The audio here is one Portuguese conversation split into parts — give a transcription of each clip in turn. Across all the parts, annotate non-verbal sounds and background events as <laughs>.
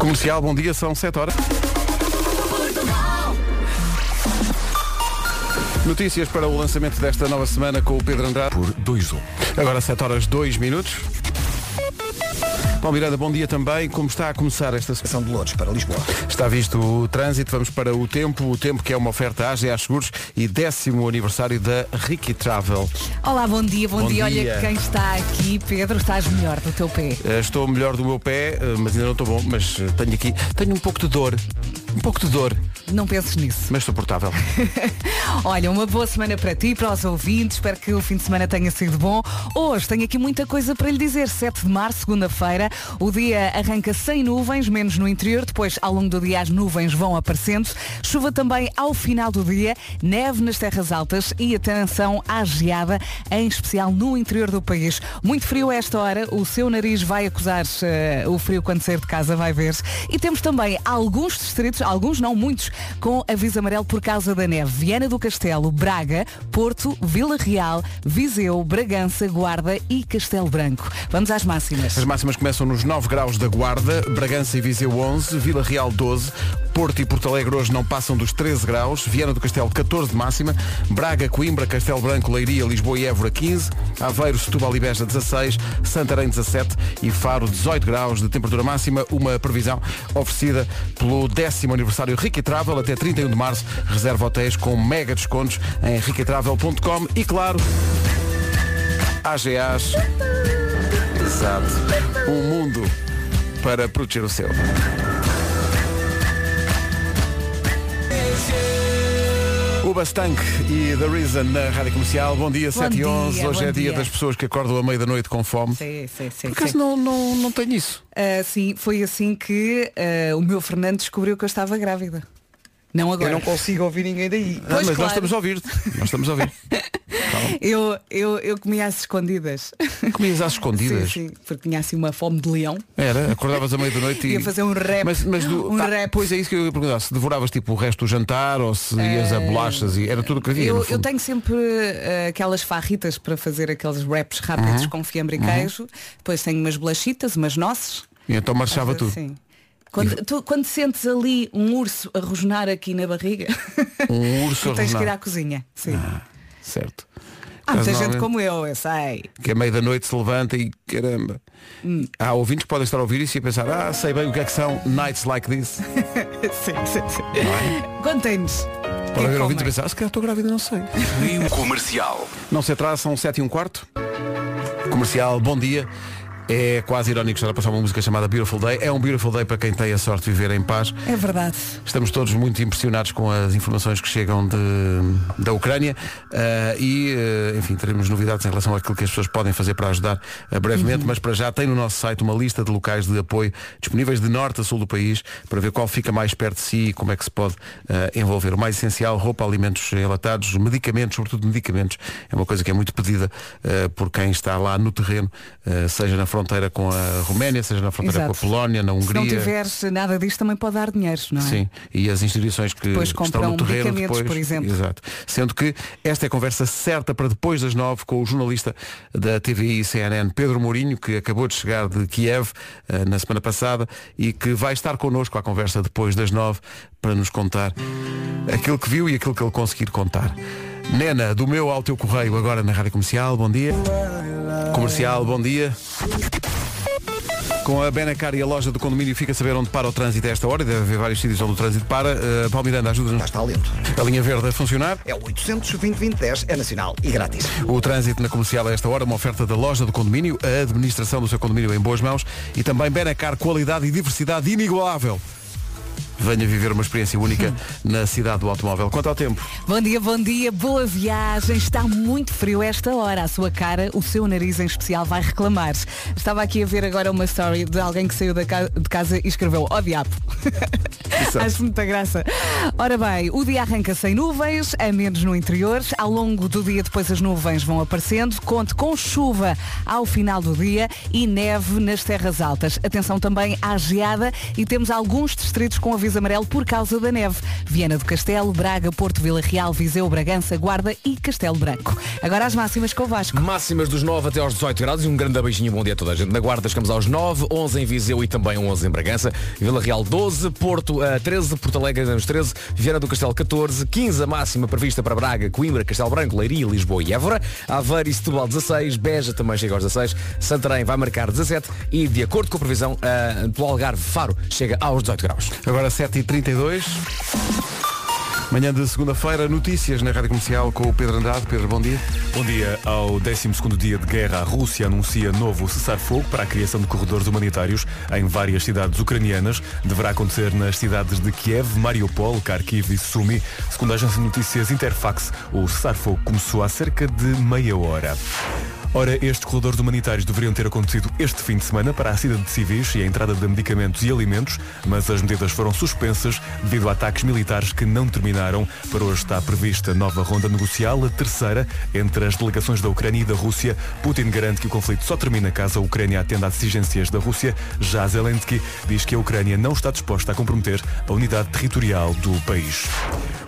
Comercial, bom dia, são 7 horas. Notícias para o lançamento desta nova semana com o Pedro Andrade. Por 2-1. Agora 7 horas 2 minutos. Paulo Miranda, bom dia também. Como está a começar esta semana? São de Lourdes para Lisboa. Está visto o trânsito, vamos para o tempo, o tempo que é uma oferta AGA Seguros e décimo aniversário da Ricky Travel. Olá, bom dia, bom, Bom dia. dia. Olha quem está aqui, Pedro, estás melhor do teu pé. Eh, Estou melhor do meu pé, eh, mas ainda não estou bom, mas eh, tenho aqui, tenho um pouco de dor. Um pouco de dor, Não penses nisso. mas suportável. <laughs> Olha, uma boa semana para ti, para os ouvintes. Espero que o fim de semana tenha sido bom. Hoje tenho aqui muita coisa para lhe dizer. 7 de março, segunda-feira, o dia arranca sem nuvens, menos no interior. Depois, ao longo do dia, as nuvens vão aparecendo. Chuva também ao final do dia, neve nas terras altas e atenção à geada, em especial no interior do país. Muito frio a esta hora. O seu nariz vai acusar eh, o frio quando sair de casa, vai ver. E temos também alguns distritos, alguns não muitos, com aviso amarelo por causa da neve. Viana do Castelo, Braga, Porto, Vila Real, Viseu, Bragança, Guarda e Castelo Branco. Vamos às máximas. As máximas começam nos 9 graus da Guarda, Bragança e Viseu 11, Vila Real 12, Porto e Porto Alegre hoje não passam dos 13 graus, Viana do Castelo 14 de máxima, Braga, Coimbra, Castelo Branco, Leiria, Lisboa e Évora 15, Aveiro, Setúbal e Beja 16, Santarém 17 e Faro 18 graus de temperatura máxima, uma previsão oferecida pelo décimo aniversário Ricky Travel até 31 de março, reserva hotéis com mega descontos em rickytravel.com e claro, AGAs Exato. Um mundo para proteger o seu. O Bastank e The Reason na Rádio Comercial. Bom dia, 7 e 11. dia, Hoje é dia dia. das pessoas que acordam à meia-da-noite com fome. Sim, sim, sim. Por acaso não, não, não tenho isso. Ah, sim, foi assim que ah, o meu Fernando descobriu que eu estava grávida. Não agora. Eu não consigo ouvir ninguém daí. Ah, Pois, mas nós claro. estamos a ouvir. Nós estamos a ouvir. <laughs> Eu, eu, eu comia às escondidas. Comias às escondidas. Sim, sim, porque tinha assim uma fome de leão. Era, acordavas à meia-da-noite e. <laughs> Ia fazer um rap. Mas, mas do- Um tá, rap. Pois é isso que eu ia perguntar. Se devoravas tipo o resto do jantar ou se ias a bolachas e era tudo o que havia. Eu, no eu tenho sempre ah, aquelas farritas para fazer aqueles raps rápidos Uhum. com fiambre e queijo. Depois tenho umas bolachitas, umas noces. E então marchava tudo. Sim. Quando, tu, quando sentes ali um urso a rosnar aqui na barriga, Um urso a tu <laughs> tens que ir à cozinha. Sim. Certo. Há muita gente como eu, eu sei. que a meia da noite se levanta e caramba. Hum. Há ouvintes que podem estar a ouvir isso e a pensar, ah, sei bem o que é que são nights like this. <laughs> sim, sim, sim. Contem-nos. Pode haver Quem ouvintes a pensar, ah, se calhar estou grávida, não sei. Comercial. Não se atrasa, são 7 e um quarto. Comercial, bom dia. É quase irónico estar a passar uma música chamada Beautiful Day. É um Beautiful Day para quem tem a sorte de viver em paz. É verdade. Estamos todos muito impressionados com as informações que chegam de, da Ucrânia eh, e, eh, enfim, teremos novidades em relação àquilo que as pessoas podem fazer para ajudar eh, brevemente, mas para já tem no nosso site uma lista de locais de apoio disponíveis de norte a sul do país para ver qual fica mais perto de si e como é que se pode envolver. O mais essencial, roupa, alimentos enlatados, medicamentos, sobretudo medicamentos, é uma coisa que é muito pedida por quem está lá no terreno, seja na fronteira com a Roménia, seja na fronteira Exato. com a Polónia, na Se não Hungria. tiveres nada disto também pode dar dinheiro, não é? Sim, e as instituições que Depois estão no terreno depois, por exemplo. Exato. Sendo que esta é a conversa certa para depois das nove com o jornalista da TVI e CNN, Pedro Mourinho, que acabou de chegar de Kiev eh, na semana passada e que vai estar connosco à conversa depois das nove para nos contar aquilo que viu e aquilo que ele conseguir contar. Nena, do meu ao teu correio, agora na Rádio Comercial, bom dia. Comercial, bom dia. Com a Benacar e a loja do condomínio fica a saber onde para o trânsito a esta hora, e deve haver vários sítios onde o trânsito para. Uh, Paulo Miranda, ajuda-nos. está lento. A linha verde a funcionar. É o 820 é nacional e grátis. O trânsito na comercial a esta hora, uma oferta da loja do condomínio, a administração do seu condomínio em boas mãos e também Benacar, qualidade e diversidade inigualável. Venha viver uma experiência única <laughs> na cidade do automóvel. Quanto ao tempo, Bom dia, bom dia, boa viagem. Está muito frio esta hora. A sua cara, o seu nariz em especial, vai reclamar. Estava aqui a ver agora uma story de alguém que saiu de casa e escreveu ó diabo. Exato. <laughs> Acho muita graça. Ora bem, o dia arranca sem nuvens, a menos no interior. Ao longo do dia depois as nuvens vão aparecendo. Conte com chuva ao final do dia e neve nas terras altas. Atenção também à geada e temos alguns distritos com aviso aviso amarelo por causa da neve. Viana do Castelo, Braga, Porto Vila Real, Viseu, Bragança, Guarda e Castelo Branco. Agora as máximas com o Vasco. Máximas dos 9 até aos 18 graus e um grande beijinho, bom dia a toda a gente. Na Guarda chegamos aos 9, 11 em Viseu e também 11 em Bragança. Vila Real 12, Porto uh, 13, Porto Alegre nos 13, Viana do Castelo 14, 15 a máxima prevista para Braga, Coimbra, Castelo Branco, Leiria, Lisboa e Évora. Aveiro e Setúbal 16, Beja também chega aos 16, Santarém vai marcar 17 e de acordo com a previsão uh, do Algarve Faro chega aos 18 graus. Agora 7h32. Manhã de segunda-feira, notícias na Rádio Comercial com o Pedro Andrade. Pedro, bom dia. Bom dia. Ao 12º dia de guerra, a Rússia anuncia novo cessar-fogo para a criação de corredores humanitários em várias cidades ucranianas. Deverá acontecer nas cidades de Kiev, Mariupol, Kharkiv e Sumi. Segundo a agência de notícias Interfax, o cessar-fogo começou há cerca de meia hora. Ora, estes corredores humanitários deveriam ter acontecido este fim de semana para a saída de civis e a entrada de medicamentos e alimentos, mas as medidas foram suspensas devido a ataques militares que não terminaram. Para hoje está prevista nova ronda negocial, a terceira entre as delegações da Ucrânia e da Rússia. Putin garante que o conflito só termina caso a Ucrânia atenda às exigências da Rússia. Já Zelensky diz que a Ucrânia não está disposta a comprometer a unidade territorial do país.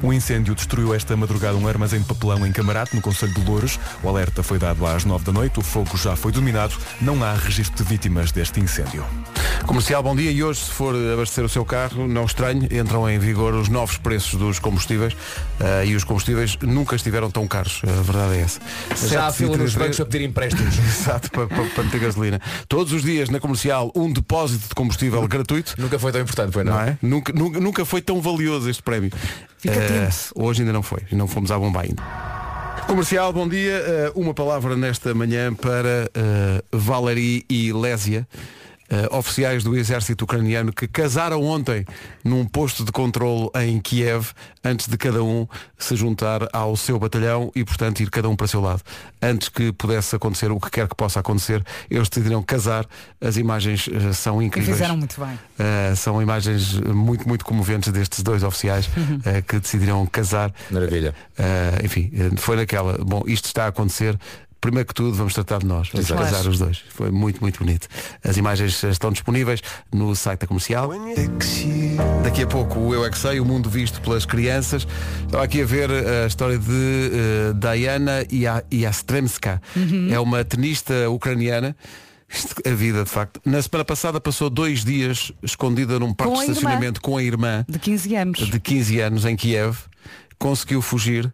Um incêndio destruiu esta madrugada um armazém de papelão em Camarate, no Conselho de Louros. O alerta foi dado às 9 da noite, o fogo já foi dominado, não há registro de vítimas deste incêndio. Comercial, bom dia. E hoje, se for abastecer o seu carro, não estranhe, entram em vigor os novos preços dos combustíveis uh, e os combustíveis nunca estiveram tão caros. A verdade é essa. Já há fila nos bancos a pedir empréstimos. <laughs> Exato, para, para, para meter gasolina. Todos os dias na comercial, um depósito de combustível gratuito. Nunca foi tão importante, foi não? não é? Nunca, nunca, nunca foi tão valioso este prémio. Fica uh, Hoje ainda não foi. Não fomos à bomba ainda. Comercial, bom dia. Uh, uma palavra nesta manhã para uh, Valerie e Lésia. Uh, oficiais do exército ucraniano que casaram ontem num posto de controle em Kiev antes de cada um se juntar ao seu batalhão e portanto ir cada um para o seu lado. Antes que pudesse acontecer o que quer que possa acontecer, eles decidiram casar. As imagens uh, são incríveis. E fizeram muito bem. Uh, são imagens muito, muito comoventes destes dois oficiais Uhum. que decidiram casar. Maravilha. enfim, foi naquela. Bom, isto está a acontecer primeiro que tudo vamos tratar de nós, vamos Exato. casar os dois. Foi muito, muito bonito. As imagens estão disponíveis no site da comercial. Daqui a pouco o Eu é que Sei, o mundo visto pelas crianças. Estava aqui a ver a história de uh, Diana Yastremska. É uma tenista ucraniana. Isto, a vida, de facto. Na semana passada passou dois dias escondida num parque de irmã. estacionamento com a irmã De 15 anos. de 15 anos em Kiev, conseguiu fugir.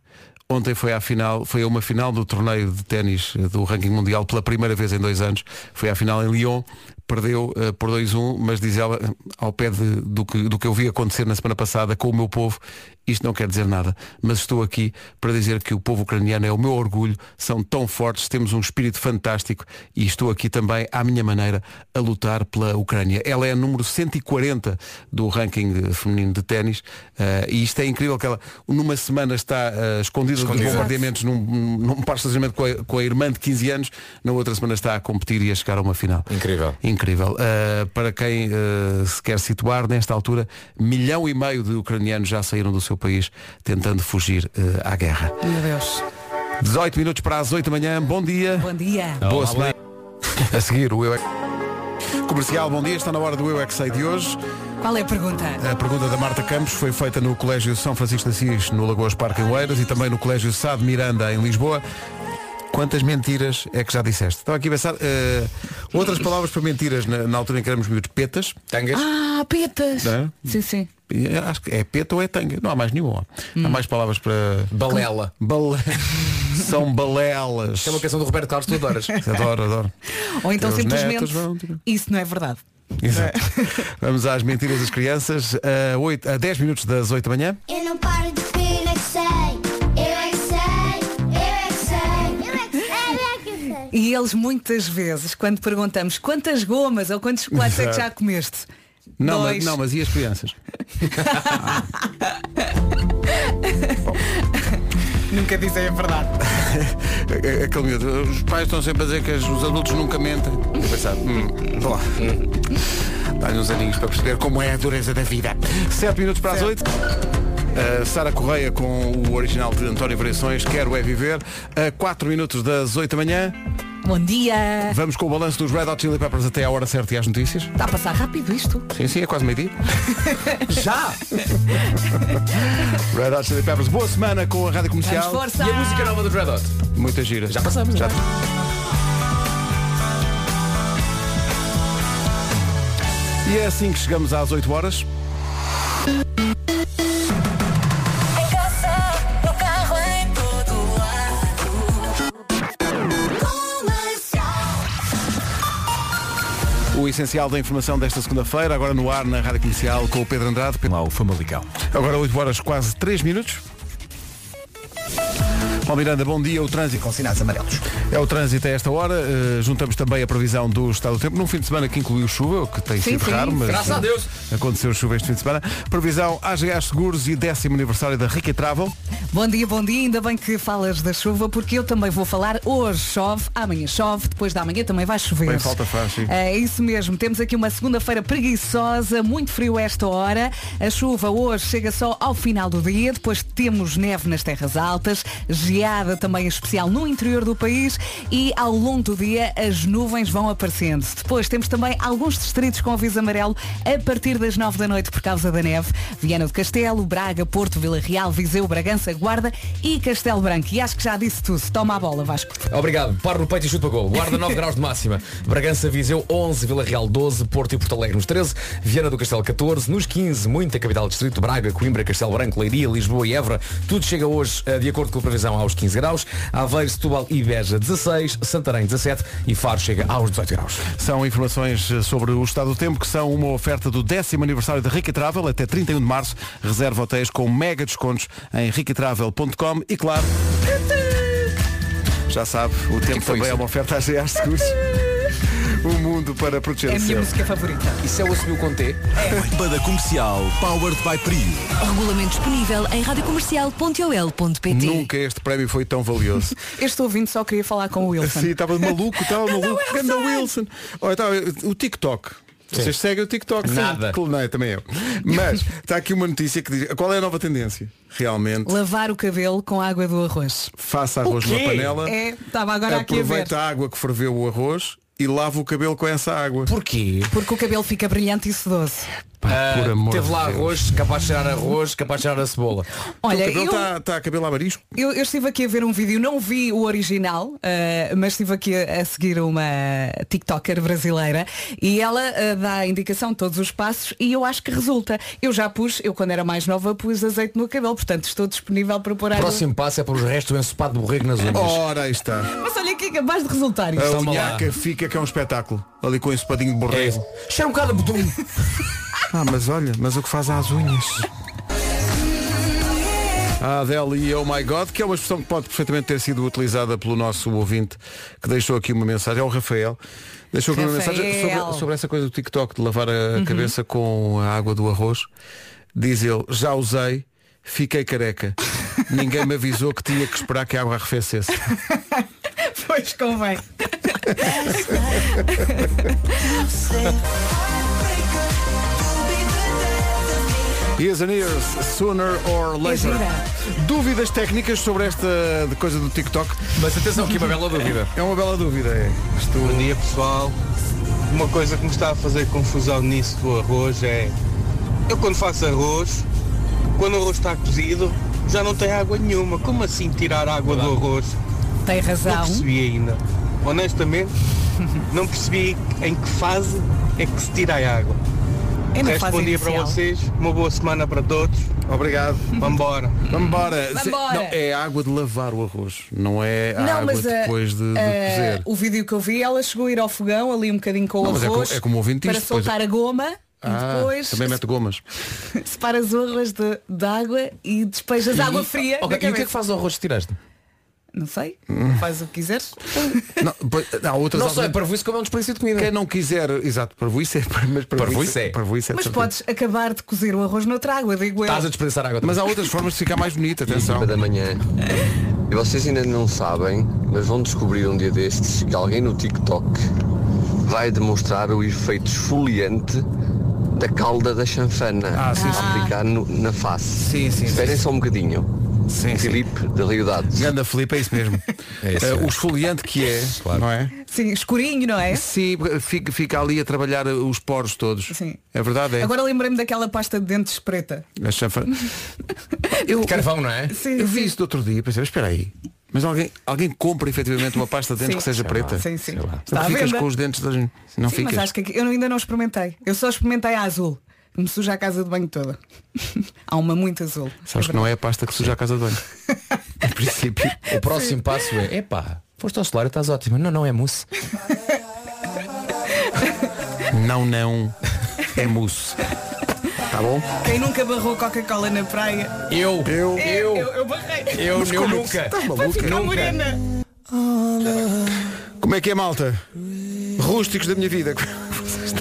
Ontem foi final, foi a uma final do torneio de ténis do ranking mundial pela primeira vez em dois anos. Foi à final em Lyon, perdeu uh, por 2-1, mas diz ela, ao pé de, do, que, do que eu vi acontecer na semana passada com o meu povo, isto não quer dizer nada, mas estou aqui para dizer que o povo ucraniano é o meu orgulho, são tão fortes, temos um espírito fantástico e estou aqui também, à minha maneira, a lutar pela Ucrânia. Ela é a número 140 do ranking feminino de ténis uh, e isto é incrível que ela numa semana está uh, escondida, Escondida. de bombardeamentos num, num parque de estacionamento com a, com a irmã de 15 anos, na outra semana está a competir e a chegar a uma final. Incrível. Incrível. Uh, para quem uh, se quer situar, nesta altura, milhão e meio de ucranianos já saíram do seu país tentando fugir uh, à guerra. Meu Deus. 18 minutos para as 8 da manhã. Bom dia. Bom dia. Boa semana. <laughs> A seguir, o Eu é... Comercial, bom dia. Está na hora do Eu é que Sei de hoje. Qual é a pergunta? A pergunta da Marta Campos foi feita no Colégio São Francisco de Assis, no Lagoas Parque em Oeiras e também no Colégio Sá de Miranda, em Lisboa. Quantas mentiras é que já disseste? Estava aqui a pensar. eh, outras palavras para mentiras na, na altura em que éramos miúdos. Petas. Tangas? Ah, petas. Não é? Sim, sim. E Acho que é peta ou é tanga. Não há mais nenhuma. Hum. Há mais palavras para. Balela. Bale... <laughs> São balelas. É uma canção do Roberto Carlos, tu adoras. <laughs> Adoro, adoro. Ou então Teus simplesmente vão, tipo- isso não é verdade. Exato. Vamos às mentiras das crianças. A, 8, a 10 minutos das 8 da manhã. Eu não paro E eles muitas vezes, quando perguntamos quantas gomas ou quantos chocolates é que já comeste? Não, mas, não, mas e as crianças? <laughs> Nunca dizem a verdade. <laughs> Aquele miúdo, os pais estão sempre a dizer que os adultos nunca mentem. Eu pensar, hum, bom, dá-lhe uns aninhos para perceber como é a dureza da vida. 7 minutos para as 8. Uh, Sara Correia com o original de António Variações, Quero é Viver. A 4 minutos das 8 da manhã. Bom dia. Vamos com o balanço dos Red Hot Chili Peppers até à hora certa e às notícias. Está a passar rápido isto. Sim, sim, é quase meio-dia. <laughs> Já! <laughs> Red Hot Chili Peppers, boa semana com a Rádio Vamos Comercial. força. E a música nova do Red Hot? Muita gira. Já passamos, Já. já. E é assim que chegamos às 8 horas. O essencial da informação desta segunda-feira, agora no ar na Rádio Comercial com o Pedro Andrade. Lá o Famalicão. Agora 8 horas, quase 3 minutos. Paulo Miranda, bom dia. O trânsito Com sinais amarelos. é o trânsito a esta hora. Uh, juntamos também a previsão do estado do tempo num fim de semana que incluiu chuva, o que tem Sim, sido sim. raro, mas Graças a Deus. aconteceu chuva este fim de semana. Previsão AGA Seguros e décimo aniversário da Rica Travel. Bom dia, bom dia. Ainda bem que falas da chuva, porque eu também vou falar. Hoje chove, amanhã chove, depois da manhã também vai chover. Bem falta faz, sim. É isso mesmo. Temos aqui uma segunda-feira preguiçosa, muito frio esta hora. A chuva hoje chega só ao final do dia. Depois temos neve nas terras altas, geada também especial no interior do país e ao longo do dia as nuvens vão aparecendo. Depois temos também alguns distritos com aviso amarelo a partir das 9 da noite por causa da neve. Viana do Castelo, Braga, Porto, Vila Real, Viseu, Bragança, Guarda e Castelo Branco. E acho que já disse tudo. Toma a bola, Vasco. Obrigado. Paro no peito e chute para gol. Guarda 9 <laughs> graus de máxima. Bragança, Viseu 11, Vila Real 12, Porto e Porto Alegre nos 13, Viana do Castelo 14, nos 15, muita capital do distrito, Braga, Coimbra, Castelo Branco, Leiria, Lisboa e Évora. Tudo chega hoje, eh, de acordo com a previsão, aos 15 graus. Aveiro, Setúbal e Beja 16, Santarém 17 e Faro chega aos 18 graus. São informações eh, sobre o estado do tempo que são uma oferta do décimo aniversário da Rica Travel até 31 de março. Reserva hotéis com mega descontos em riquitravel.com e claro, já sabe, o tempo foi também isso? é uma oferta à GA Seguros. O mundo para proteger É a minha música favorita. Isso é o assumiu com T? Banda Comercial Powered by Prio. Regulamento disponível em radiocomercial.ol.pt Nunca este prémio foi tão valioso. <laughs> Este ouvinte só queria falar com o Wilson. Sim, estava maluco, estava <laughs> maluco. Ganda Wilson. Olha, tá, o TikTok. Vocês seguem o TikTok? Sim. Nada. Claro, Não, também eu. Mas está aqui uma notícia que diz qual é a nova tendência? Realmente, Lavar o cabelo com água do arroz. faça arroz numa panela, É, estava agora aqui a ver. aproveita a água que ferveu o arroz e lava o cabelo com essa água. Porquê? Porque o cabelo fica brilhante e sedoso. Pá, amor teve lá Deus. arroz, capaz de cheirar arroz, capaz de cheirar a cebola. O Olha, cabelo eu, está tá cabelo a marisco? eu, eu estive aqui a ver um vídeo, não vi o original, ah, mas estive aqui a, a seguir uma TikToker brasileira e ela ah, dá a indicação de todos os passos e eu acho que resulta. Eu já pus, eu quando era mais nova pus azeite no cabelo, portanto estou disponível para pôr O próximo passo é pôr os restos do ensopado de borrego nas unhas. Ora, aí está. Mas olha que é capaz de resultar isto. A unhaca fica que é um espetáculo. Ali com esse padinho de É borrego. isso. Cheira um bocado a. <laughs> Ah, mas olha, mas o que faz às unhas? A Adele e Oh My God, que é uma expressão que pode perfeitamente ter sido utilizada pelo nosso ouvinte que deixou aqui uma mensagem, é o Rafael. Deixou aqui uma Rafael. mensagem sobre, sobre essa coisa do TikTok de lavar a cabeça com a água do arroz. Diz ele, já usei, fiquei careca. Ninguém me avisou que tinha que esperar que a água arrefecesse. <laughs> Pois convém. <laughs> <laughs> Years and years, sooner or later. Dúvidas técnicas sobre esta de coisa do TikTok? Mas atenção aqui uma bela dúvida. É uma bela dúvida, é. Isto... Bom dia pessoal. Uma coisa que me está a fazer confusão nisso do arroz é eu quando faço arroz, quando o arroz está cozido, já não tem água nenhuma. Como assim tirar água do arroz? Tem Não razão. percebi ainda. Honestamente, <laughs> não percebi em que fase é que se tira a água. É na fase bom dia para inicial. vocês, uma boa semana para todos. Obrigado. Vambora. <laughs> Vamos embora. Vambora. Não, é a água de lavar o arroz, não é a Não, água mas ah, depois de, de ah, cozer. o vídeo que eu vi, ela chegou a ir ao fogão ali um bocadinho com Não, o mas é arroz como- é como para soltar a goma Ah, e depois também mete gomas. <laughs> separas o arroz de, de água e despejas água fria Ok, na e o que é que faz o arroz que tiraste? Não sei, faz o que quiseres. Não, há outras Não sei, alternativas. para isso como é um desperdício de comida. Quem não quiser, exato, para isso é, <laughs> mas para Parvoíce é. parvoíce é de Mas certeza. podes acabar de cozer o arroz noutra água, digo eu. Estás a desperdiçar água. Mas Mas há outras formas de ficar mais bonito, atenção. Da manhã. E vocês ainda não sabem, mas vão descobrir um dia destes que alguém no TikTok vai demonstrar o efeito esfoliante da calda da chanfana Ah, sim, a sim. aplicar no- na face. Sim, sim, Esperem sim. só um bocadinho. Sim, Filipe de Rio Dados. Ganda Felipe, é isso mesmo. <laughs> É isso, é. o esfoliante que é, não é? Sim, escurinho, não é? Sim, fica, fica ali a trabalhar os poros todos. Sim. É verdade, é. Agora lembrei-me daquela pasta de dentes preta. A chanfa... <laughs> eu, Carvão, não é? Sim, eu vi sim. isso do outro dia pensei, mas espera aí. Mas alguém, alguém compra efetivamente uma pasta de dentes Sim. que seja preta? Sim, sim. Então Está à ficas venda. com os dentes das... Não Sim, ficas. mas acho que aqui- eu ainda não experimentei. Eu só experimentei a azul. Que me suja a casa de banho toda. <laughs> Há uma muito azul. Sabes que não é a pasta que suja a casa de banho. <laughs> em princípio. O próximo passo é, epá, foste ao solar e estás ótimo. Não, não é mousse. <laughs> Não, não. É mousse. Tá bom? Quem nunca barrou Coca-Cola na praia? Eu, Eu. eu, Eu, eu barrei. eu, Mas eu como é nunca. Estás maluca? ficar morena. Como é que é, malta? Rústicos da minha vida.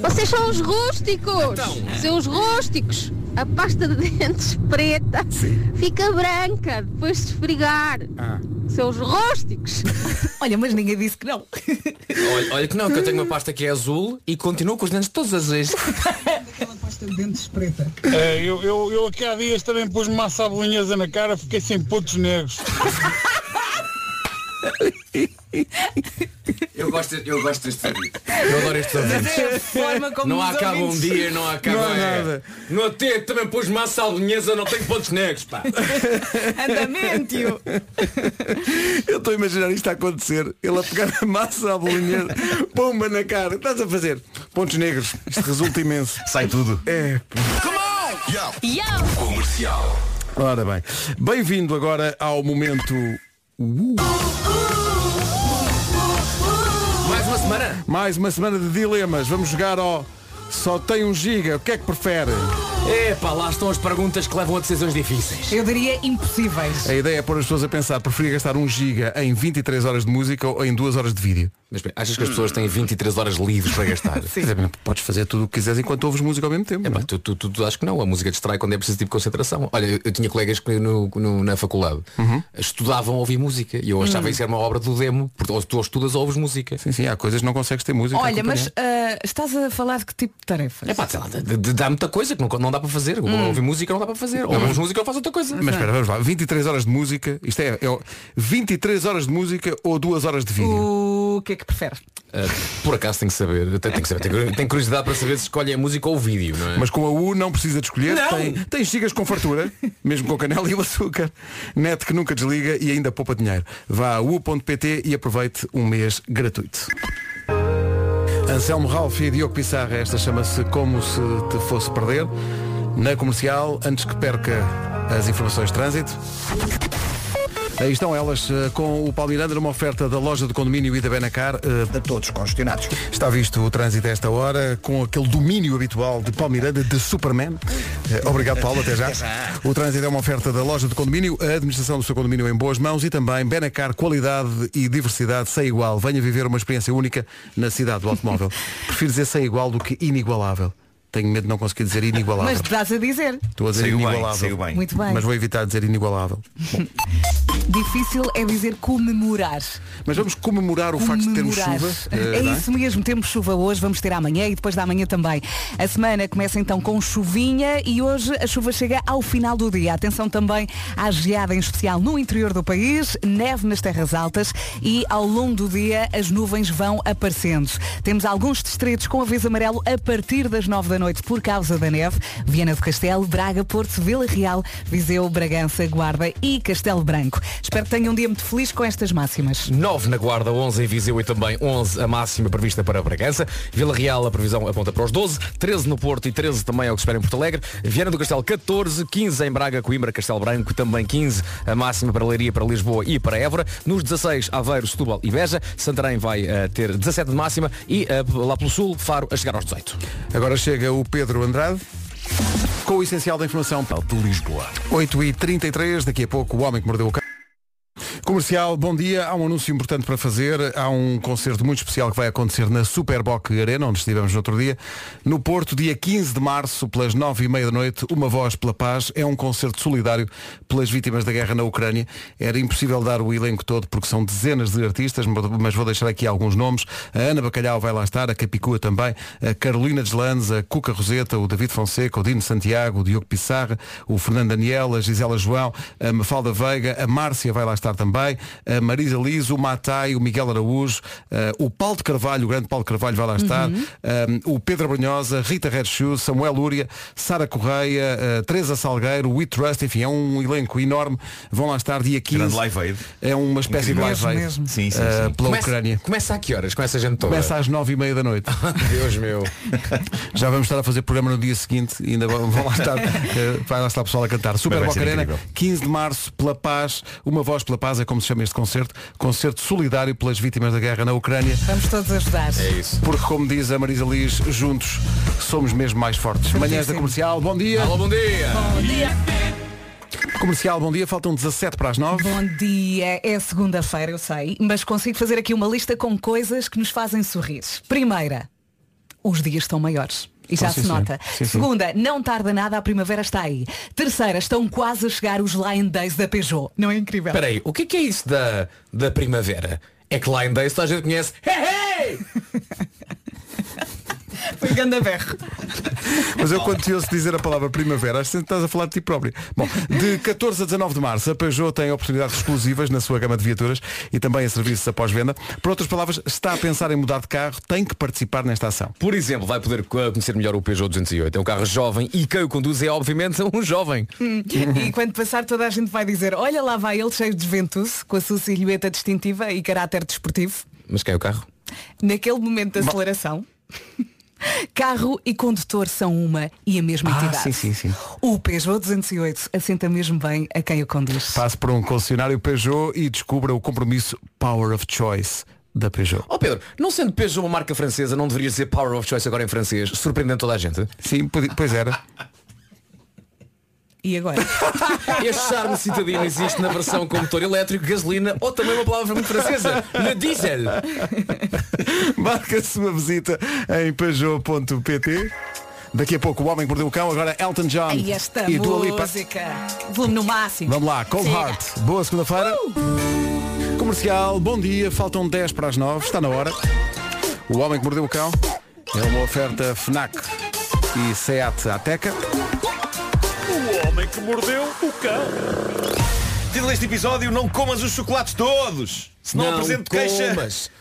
Vocês são os rústicos! São os rústicos! A pasta de dentes <laughs> preta fica branca depois de esfregar. São os rústicos! <laughs> Olha, mas ninguém disse que não. Olha, olha que não, que eu tenho uma pasta que é azul e continuo com os dentes todos azuis. Aquela pasta de dentes preta. É, eu, eu, eu aqui há dias também pus massa à bolonhesa na cara, fiquei sem putos negros. <laughs> Eu gosto, eu gosto deste serviço. Eu adoro estes ouvintes. É como Não acaba um dia, não acaba. Não é. nada. No AT também pôs massa albanhesa, não tenho pontos negros, pá. <laughs> Andamento! Eu estou a imaginar isto a acontecer. Ele a pegar a massa à bolonhesa, pomba na cara. Estás a fazer pontos negros. Isto resulta imenso. Sai tudo. É. Comercial. Ora bem. Bem-vindo agora ao momento. Uh, Mais uma semana. mais uma semana de dilemas. Vamos jogar ao Só tem um giga. O que é que prefere? Epá, lá estão as perguntas que levam a decisões difíceis. Eu diria impossíveis. A ideia é pôr as pessoas a pensar, preferia gastar um giga em 23 horas de música ou em 2 horas de vídeo? Mas espera, achas que as pessoas têm 23 horas livres para gastar? <laughs> Quer dizer, Podes fazer tudo o que quiseres enquanto ouves música ao mesmo tempo. Epá, é? tu, tu, tu, tu acho que não, a música distrai quando é preciso tipo concentração. Olha, eu, eu tinha colegas que no, no- na faculdade Uhum. estudavam a ouvir música e eu achava isso era uma obra do demo, porque ou tu estudas ou ouves música. Sim, sim, há coisas que não consegues ter música. Olha, mas ah, estás a falar de que tipo de tarefas? É pá, sei lá, de- de- dá muita coisa que não, não dá para fazer. Ouvir música não dá para fazer. Ou ouves música ou faz outra coisa. Mas espera, vamos lá. 23 horas de música. Isto é, é o- 23 horas de música ou 2 horas de vídeo? O que é que prefere? Ah, por acaso tenho que saber, tenho, tenho que saber, tenho curiosidade para saber se escolhe a música ou o vídeo, não é? Mas com a U não precisa de escolher. Não! Tem, tem gigas com fartura, <laughs> mesmo com canela e o açúcar. Net que nunca desliga e ainda poupa dinheiro. Vá a u.pt e aproveite um mês gratuito. Anselmo Ralph e Diogo Pissarra, esta chama-se Como se te fosse perder. Na comercial, antes que perca as informações de trânsito. Aí estão elas eh, com o Palmiranda numa oferta da loja de condomínio e da Benacar. eh, De todos congestionados. Está visto o trânsito a esta hora, com aquele domínio habitual de Palmiranda, de Superman. Eh, Obrigado, Paulo. <laughs> Até já. O trânsito é uma oferta da loja de condomínio, a administração do seu condomínio em boas mãos e também Benacar, qualidade e diversidade sem igual. Venha viver uma experiência única na cidade do automóvel. <laughs> Prefiro dizer sem igual do que inigualável. Tenho medo de não conseguir dizer inigualável. Mas estás a dizer. Estou a dizer Saiu bem, inigualável. saiu bem. Muito bem. Mas vou evitar dizer inigualável. <laughs> Difícil é dizer comemorar. Mas vamos comemorar o facto de termos Comemorar. chuva. eh, É isso mesmo, temos chuva hoje, vamos ter amanhã e depois da manhã também. A semana começa então com chuvinha e hoje a chuva chega ao final do dia. Atenção também à geada em especial no interior do país, neve nas terras altas e ao longo do dia as nuvens vão aparecendo. Temos alguns distritos com aviso amarelo a partir das nove da noite por causa da neve. Viana do Castelo, Braga, Porto, Vila Real, Viseu, Bragança, Guarda e Castelo Branco. Espero que tenham um dia muito feliz com estas máximas. 9 na Guarda, 11 em Viseu e também 11 a máxima prevista para Bragança. Vila Real a previsão aponta para os 12, 13 no Porto e 13 também é o que espera em Porto Alegre. Viana do Castelo 14, 15 em Braga, Coimbra, Castelo Branco, também 15 a máxima para Leiria, para Lisboa e para Évora. Nos 16 Aveiro, Setúbal e Beja. Santarém vai eh, ter 17 de máxima e eh, lá pelo Sul Faro a chegar aos 18. Agora chega o Pedro Andrade com o essencial da informação. De Lisboa. 8h33, daqui a pouco o homem que mordeu o cão. Comercial, bom dia. Há um anúncio importante para fazer. Há um concerto muito especial que vai acontecer na Superboc Arena, onde estivemos no outro dia. No Porto, dia 15 de março, pelas 9 e meia da noite, Uma Voz pela Paz. É um concerto solidário pelas vítimas da guerra na Ucrânia. Era impossível dar o elenco todo, porque são dezenas de artistas, mas vou deixar aqui alguns nomes. A Ana Bacalhau vai lá estar, a Capicua também, a Carolina Deslandes, a Cuca Roseta, o David Fonseca, o Dino Santiago, o Diogo Pissarra, o Fernando Daniel, a Gisela João, a Mafalda Veiga, a Márcia vai lá estar também, a Marisa Liso, o Matai, o Miguel Araújo, eh, o Paulo de Carvalho, o grande Paulo de Carvalho vai lá estar, Uhum. eh, o Pedro Brunhosa, Rita Red Shoes, Samuel Lúria, Sara Correia, eh, Teresa Salgueiro, o We Trust, enfim, é um elenco enorme. Vão lá estar dia 15. Grande Live Aid. É uma espécie Incrível. de live aid Mesmo. Sim, sim, sim. pela Começa- Ucrânia. Começa a que horas? Começa a gente toda? Começa às nove e meia da noite. <laughs> Deus meu. <laughs> Já vamos estar a fazer programa no dia seguinte e ainda vão lá estar, <laughs> eh, vai lá estar o pessoal a cantar. Super Boca Arena, incrível. 15 de março, pela paz, uma voz pela paz, como se chama este concerto, concerto solidário pelas vítimas da guerra na Ucrânia. Vamos todos ajudar. É isso. Porque como diz a Marisa Liz, juntos somos mesmo mais fortes. Manhãs da comercial, bom dia. Alô, bom dia. Bom dia. Comercial, bom dia, faltam 17 para as 9. Bom dia, é segunda-feira, eu sei, mas consigo fazer aqui uma lista com coisas que nos fazem sorrir. Primeira, os dias estão maiores. E já se sim. nota. Sim, sim. Segunda, não tarda nada, a primavera está aí. Terceira, estão quase a chegar os Lion Days da Peugeot. Não é incrível? Espera aí, o que é, que é isso da, da primavera? É que em Days toda a gente conhece. Hey, hey! <laughs> Foi ganda berro. Mas eu quando te ouço dizer a palavra primavera, acho que estás a falar de ti próprio. Bom, de 14 a 19 de março, a Peugeot tem oportunidades exclusivas na sua gama de viaturas e também em serviços após venda. Por outras palavras, está a pensar em mudar de carro, tem que participar nesta ação. Por exemplo, vai poder co- conhecer melhor o Peugeot 208. É um carro jovem e quem o conduz é obviamente um jovem. Hum, E quando passar toda a gente vai dizer, olha lá vai ele cheio de juventude, com a sua silhueta distintiva e caráter desportivo. Mas quem é o carro? Naquele momento de aceleração, carro e condutor são uma e a mesma Ah, entidade. sim, sim, sim. O Peugeot 208 assenta mesmo bem a quem o conduz. Passe por um concessionário Peugeot e descubra o compromisso Power of Choice da Peugeot. Ó Pedro, não sendo Peugeot uma marca francesa, não deveria ser Power of Choice agora em francês, surpreendendo toda a gente? Sim, pois era. E agora? <laughs> Este charme citadino existe na versão com motor elétrico, gasolina ou também uma palavra muito francesa, le diesel. <laughs> Marca-se uma visita em Peugeot.pt. Daqui a pouco o Homem que Mordeu o Cão, agora Elton John Ai, esta e Dua Lipa. música. Volume no máximo. Vamos lá, Cold Chega. Heart. Boa segunda-feira. Comercial, bom dia. Faltam 10 para as 9. Está na hora. O Homem que Mordeu o Cão é uma oferta FNAC e SEAT Ateca. O homem que mordeu o cão. Título deste episódio, não comas os chocolates todos. Se não, apresento queixa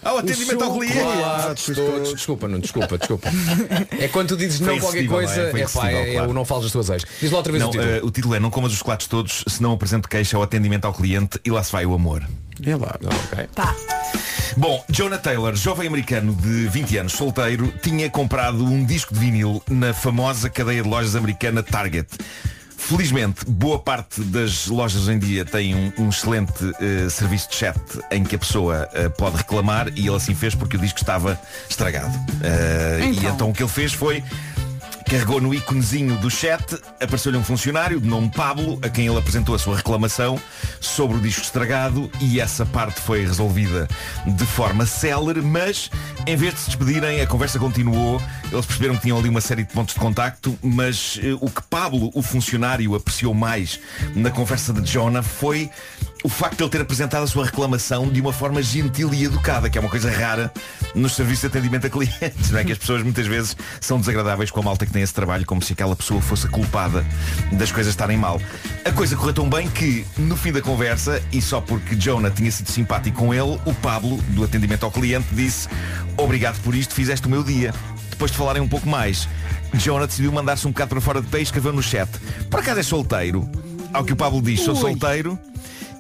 ao atendimento ao cliente. chocolates todos. Desculpa, não, desculpa, desculpa. <laughs> É quando tu dizes não qualquer coisa, é? É, pá, é, claro. eu não falo das tuas ex. Diz lá outra vez Não, o título. eh, o título é Não comas os chocolates todos, se não apresento queixa ao atendimento ao cliente e lá se vai o amor. É lá. Tá. Bom, Jonah Taylor, jovem americano de 20 anos, solteiro, tinha comprado um disco de vinil na famosa cadeia de lojas americana Target. Felizmente, boa parte das lojas hoje em dia têm um, um excelente eh, serviço de chat em que a pessoa eh, pode reclamar e ele assim fez porque o disco estava estragado. E Então. então o que ele fez foi Carregou no íconezinho do chat, apareceu-lhe um funcionário de nome Pablo, a quem ele apresentou a sua reclamação sobre o disco estragado e essa parte foi resolvida de forma célere, mas em vez de se despedirem, a conversa continuou. Eles perceberam que tinham ali uma série de pontos de contacto, mas eh, o que Pablo, o funcionário, apreciou mais na conversa de Jonah foi o facto de ele ter apresentado a sua reclamação de uma forma gentil e educada, que é uma coisa rara nos serviços de atendimento a clientes, não é? Que as pessoas muitas vezes são desagradáveis com a malta que tem esse trabalho, como se aquela pessoa fosse a culpada das coisas estarem mal. A coisa correu tão bem que, no fim da conversa, e só porque Jonah tinha sido simpático com ele, o Pablo, do atendimento ao cliente, disse Obrigado por isto, fizeste o meu dia. Depois de falarem um pouco mais, Jonah decidiu mandar-se um bocado para fora de pé e escreveu no chat Por acaso é solteiro? Ao que o Pablo diz, sou solteiro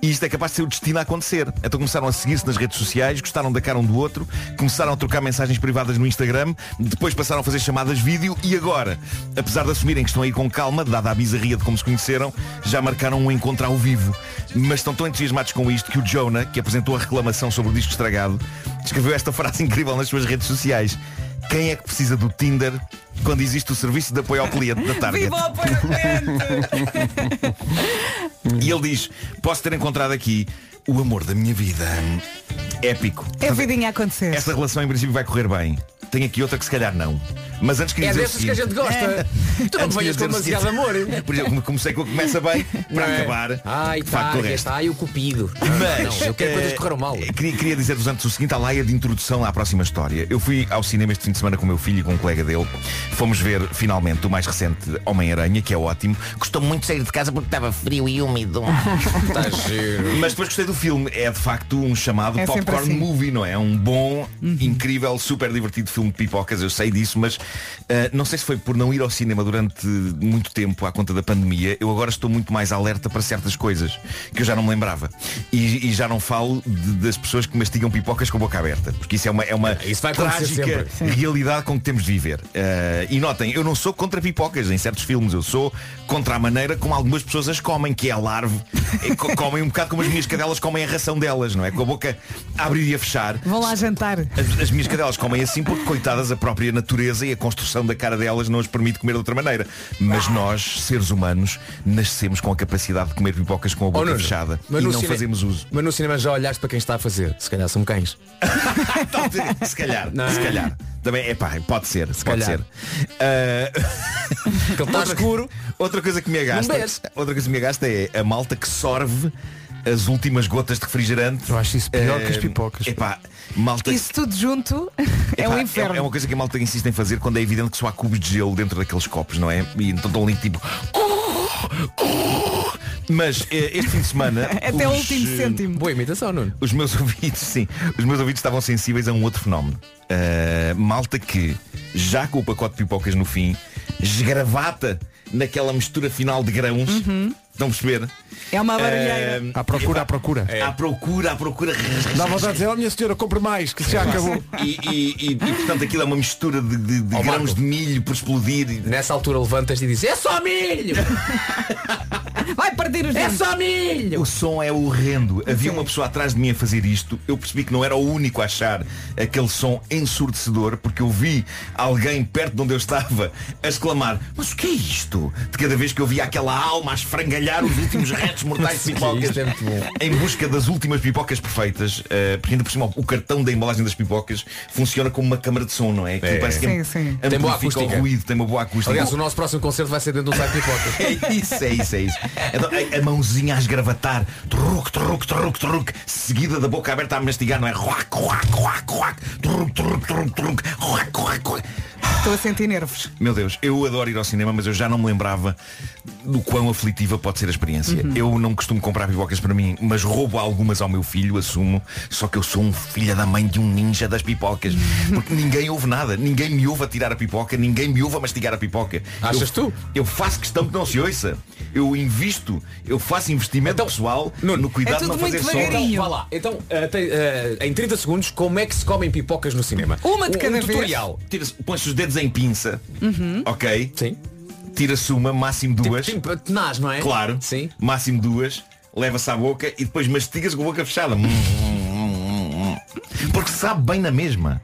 e isto é capaz de ser o destino a acontecer. Então começaram a seguir-se nas redes sociais, gostaram da cara um do outro, começaram a trocar mensagens privadas no Instagram, depois passaram a fazer chamadas vídeo e agora, apesar de assumirem que estão a ir com calma, dada a bizarria de como se conheceram, já marcaram um encontro ao vivo. Mas estão tão entusiasmados com isto que o Jonah, que apresentou a reclamação sobre o disco estragado, escreveu esta frase <laughs> incrível nas suas redes sociais. Quem é que precisa do Tinder quando existe o serviço de apoio ao cliente da Target? Viva o apoio ao cliente! E ele diz, posso ter encontrado aqui o amor da minha vida. Épico. É vidinha a acontecer. Esta relação em princípio vai correr bem. Tenho aqui outra que se calhar não. Mas antes queria É dizer dessas que a gente gosta. Tu não Antes queria venhas com demasiado amor. Por exemplo, comecei com o que começa bem para Não é? acabar. Ai, de facto, tá, o resto. ai, o cupido. Mas não, eu quero eh, coisas que corram mal. Queria, queria dizer-vos antes o seguinte, a laia de introdução à próxima história. Eu fui ao cinema este fim de semana com o meu filho e com um colega dele. Fomos ver finalmente o mais recente Homem-Aranha, que é ótimo. Custou muito sair de casa porque estava frio e úmido. <laughs> Tá giro. Mas depois gostei do filme. É de facto um chamado É popcorn assim. movie, não é? É um bom, incrível, super divertido filme de pipocas. Eu sei disso, mas eh, não sei se foi por não ir ao cinema durante muito tempo à conta da pandemia. Eu agora estou muito mais alerta para certas coisas que eu já não me lembrava. E, e já não falo de- das pessoas que mastigam pipocas com a boca aberta. Porque isso é uma, é uma Isso vai trágica realidade com que temos de viver. Eh, e notem, eu não sou contra pipocas em certos filmes. Eu sou contra a maneira como algumas pessoas as comem, que é a larve. Eh, co- comem um bocado como as minhas cadelas comem a ração delas, não é? Com a boca a abrir e a fechar. Vão lá jantar. As, as minhas cadelas comem assim porque, coitadas, a própria natureza e a construção da cara delas não as permite comer de outra maneira. Mas nós, seres humanos, nascemos com a capacidade de comer pipocas com a Oh, boca Nuno, fechada mas e não cine- fazemos uso. Mas no cinema já olhaste para quem está a fazer. Se calhar são cães. <laughs> se calhar, Não é? se calhar. Também, é pá, pode ser, pode calhar. ser. <laughs> Que ele <laughs> está escuro. Outra coisa que me agasta, outra coisa que me agasta é a malta que sorve as últimas gotas de refrigerante. Eu acho isso pior que as Eh, pipocas. Epá, malta Isso tudo junto <laughs> é Epá, um inferno. É, uma coisa que a malta insiste em fazer quando é evidente que só há cubos de gelo dentro daqueles copos, não é? E então estão ali tipo. Mas eh, este fim de semana. <laughs> Até o último eh, cêntimo. Boa imitação, Nuno. Os meus ouvidos, sim, os meus ouvidos estavam sensíveis a um outro fenómeno. Uh, malta que, já com o pacote de pipocas no fim, esgravata naquela mistura final de grãos. Estão a perceber? É uma barulheira. Uh, À procura, à procura. À procura, à procura. Dá vontade de dizer, oh minha senhora, compre mais, que já acabou. E, e- e- e, portanto aquilo é uma mistura de, de- de Ó, grãos Marco. de milho por explodir. Nessa altura levantas e dizes, é só milho! <laughs> Vai perder os É dentes. só milho! O som é horrendo. Havia uma pessoa atrás de mim a fazer isto. Eu percebi que não era o único a achar aquele som ensurdecedor, porque eu vi alguém perto de onde eu estava a exclamar, mas o que é isto? De cada vez que eu via aquela alma a esfrangalhar os últimos <laughs> restos mortais de pipocas é em busca das últimas pipocas perfeitas, eh, porque ainda por cima o cartão da embalagem das pipocas funciona como uma câmara de som, não é? Aquilo parece que Sim, sim. Tem boa o ruído, tem uma boa acústica. Aliás, o nosso próximo concerto vai ser dentro do site pipoca. É isso, é isso, é isso. Então, a, a mãozinha a esgravatar, truc, truc, truc, truc, seguida da boca aberta a mastigar, não é? Ruac, ruac, ruac, ruac, truc, truc, truc, ruac, ruac, ruac. Estou a sentir nervos. Meu Deus, eu adoro ir ao cinema, mas eu já não me lembrava do quão aflitiva pode ser a experiência. Eu não costumo comprar pipocas para mim, mas roubo algumas ao meu filho, assumo. Só que eu sou um filho da mãe de um ninja das pipocas. <laughs> Porque ninguém ouve nada. Ninguém me ouve a tirar a pipoca, ninguém me ouve a mastigar a pipoca. Achas eu, tu? Eu faço questão que não se ouça. Eu invisto, eu faço investimento pessoal no cuidado é de tudo não fazer muito som. Então, vá lá. Então, eh, tem, eh, em 30 segundos, como é que se comem pipocas no cinema? Uma de Um- cada um vez. tutorial. Põe-se os dedos em pinça, ok? Sim. Tira-se uma, máximo duas. Tipo, tipo tenaz, não é? Claro. Sim. Máximo duas. Leva-se à boca e depois mastigas com a boca fechada. Hum, hum, hum, hum. Porque sabe bem na mesma.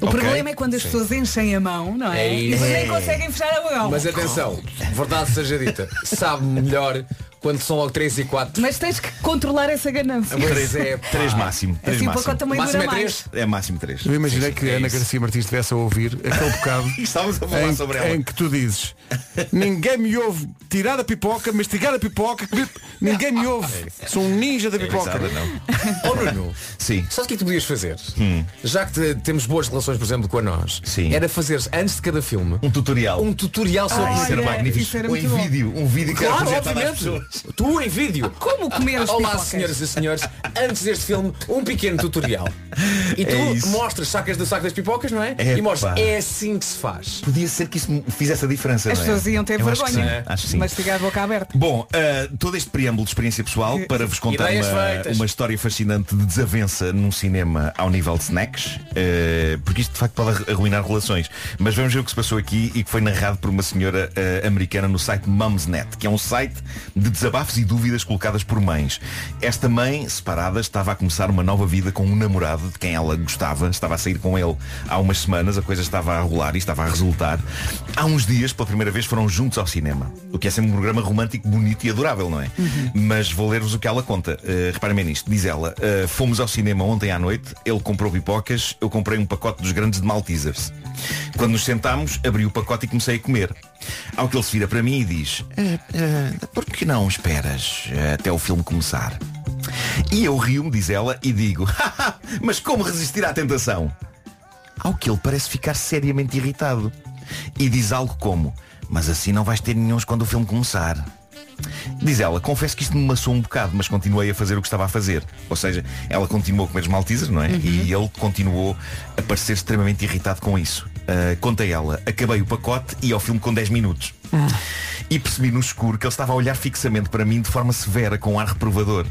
O Ok? problema é quando as pessoas enchem a mão, não é? É e depois nem É. conseguem fechar a mão. Mas atenção, verdade seja dita, sabe melhor quando são logo 3 e 4. Mas tens que controlar essa ganância. Três, é, três máximo. Três Assim o máximo. também Máximo é mais. três? É máximo três. Eu imaginei que é Ana isso. Garcia Martins estivesse a ouvir aquele <laughs> bocado Estávamos a falar em, sobre ela. em que tu dizes Ninguém me ouve tirar a pipoca, mastigar a pipoca Ninguém me ouve Sou um ninja da pipoca Risada, não. <laughs> Oh Nuno, Sim. sabes o que é que tu podias fazer? Já que te- temos boas relações, por exemplo, com a nós, Sim. era fazer antes de cada filme Um tutorial. um tutorial sobre Olha, Isso era magnífico. isso era Ou bom. vídeo. Um vídeo que era Claro, projetado às obviamente. Tu em vídeo. Como comer as Olá, pipocas? senhoras e senhores. Antes deste filme, um pequeno tutorial. E tu É mostras, sacas do saco das pipocas, não é? Epá. E mostras, é assim que se faz. Podia ser que isso fizesse a diferença. As não é? pessoas iam ter Eu acho que vergonha. Acho que sim. Mastigar de boca aberta. Bom, ah, todo este preâmbulo de experiência pessoal para vos contar uma, uma história fascinante de desavença num cinema ao nível de snacks, ah, porque isto de facto pode arruinar relações. Mas vamos ver o que se passou aqui e que foi narrado por uma senhora ah, americana no site Mumsnet, que é um site de desabafos e dúvidas colocadas por mães. Esta mãe, separada, estava a começar uma nova vida com um namorado de quem ela gostava, estava a sair com ele há umas semanas, a coisa estava a rolar e estava a resultar. Há uns dias, pela primeira vez, foram juntos ao cinema. O que é sempre um programa romântico, bonito e adorável, não é? Mas vou ler-vos o que ela conta. Uh, reparem bem nisto. Diz ela, uh, fomos ao cinema ontem à noite, ele comprou pipocas, eu comprei um pacote dos grandes de Maltesers. Quando nos sentámos, abri o pacote e comecei a comer. Ao que ele se vira para mim e diz, "Ah, por que não esperas eh, até o filme começar? E eu rio-me, diz ela, e digo, "Haha, mas como resistir à tentação? Ao que ele parece ficar seriamente irritado. E diz algo como, mas assim não vais ter nenhuns quando o filme começar. Diz ela, confesso que isto me maçou um bocado, mas continuei a fazer o que estava a fazer. Ou seja, ela continuou a comer os Maltesers, não é? E ele continuou a parecer extremamente irritado com isso. Uh, conta ela, acabei o pacote e ao filme com 10 minutos. E percebi no escuro que ele estava a olhar fixamente para mim de forma severa, com um ar reprovador.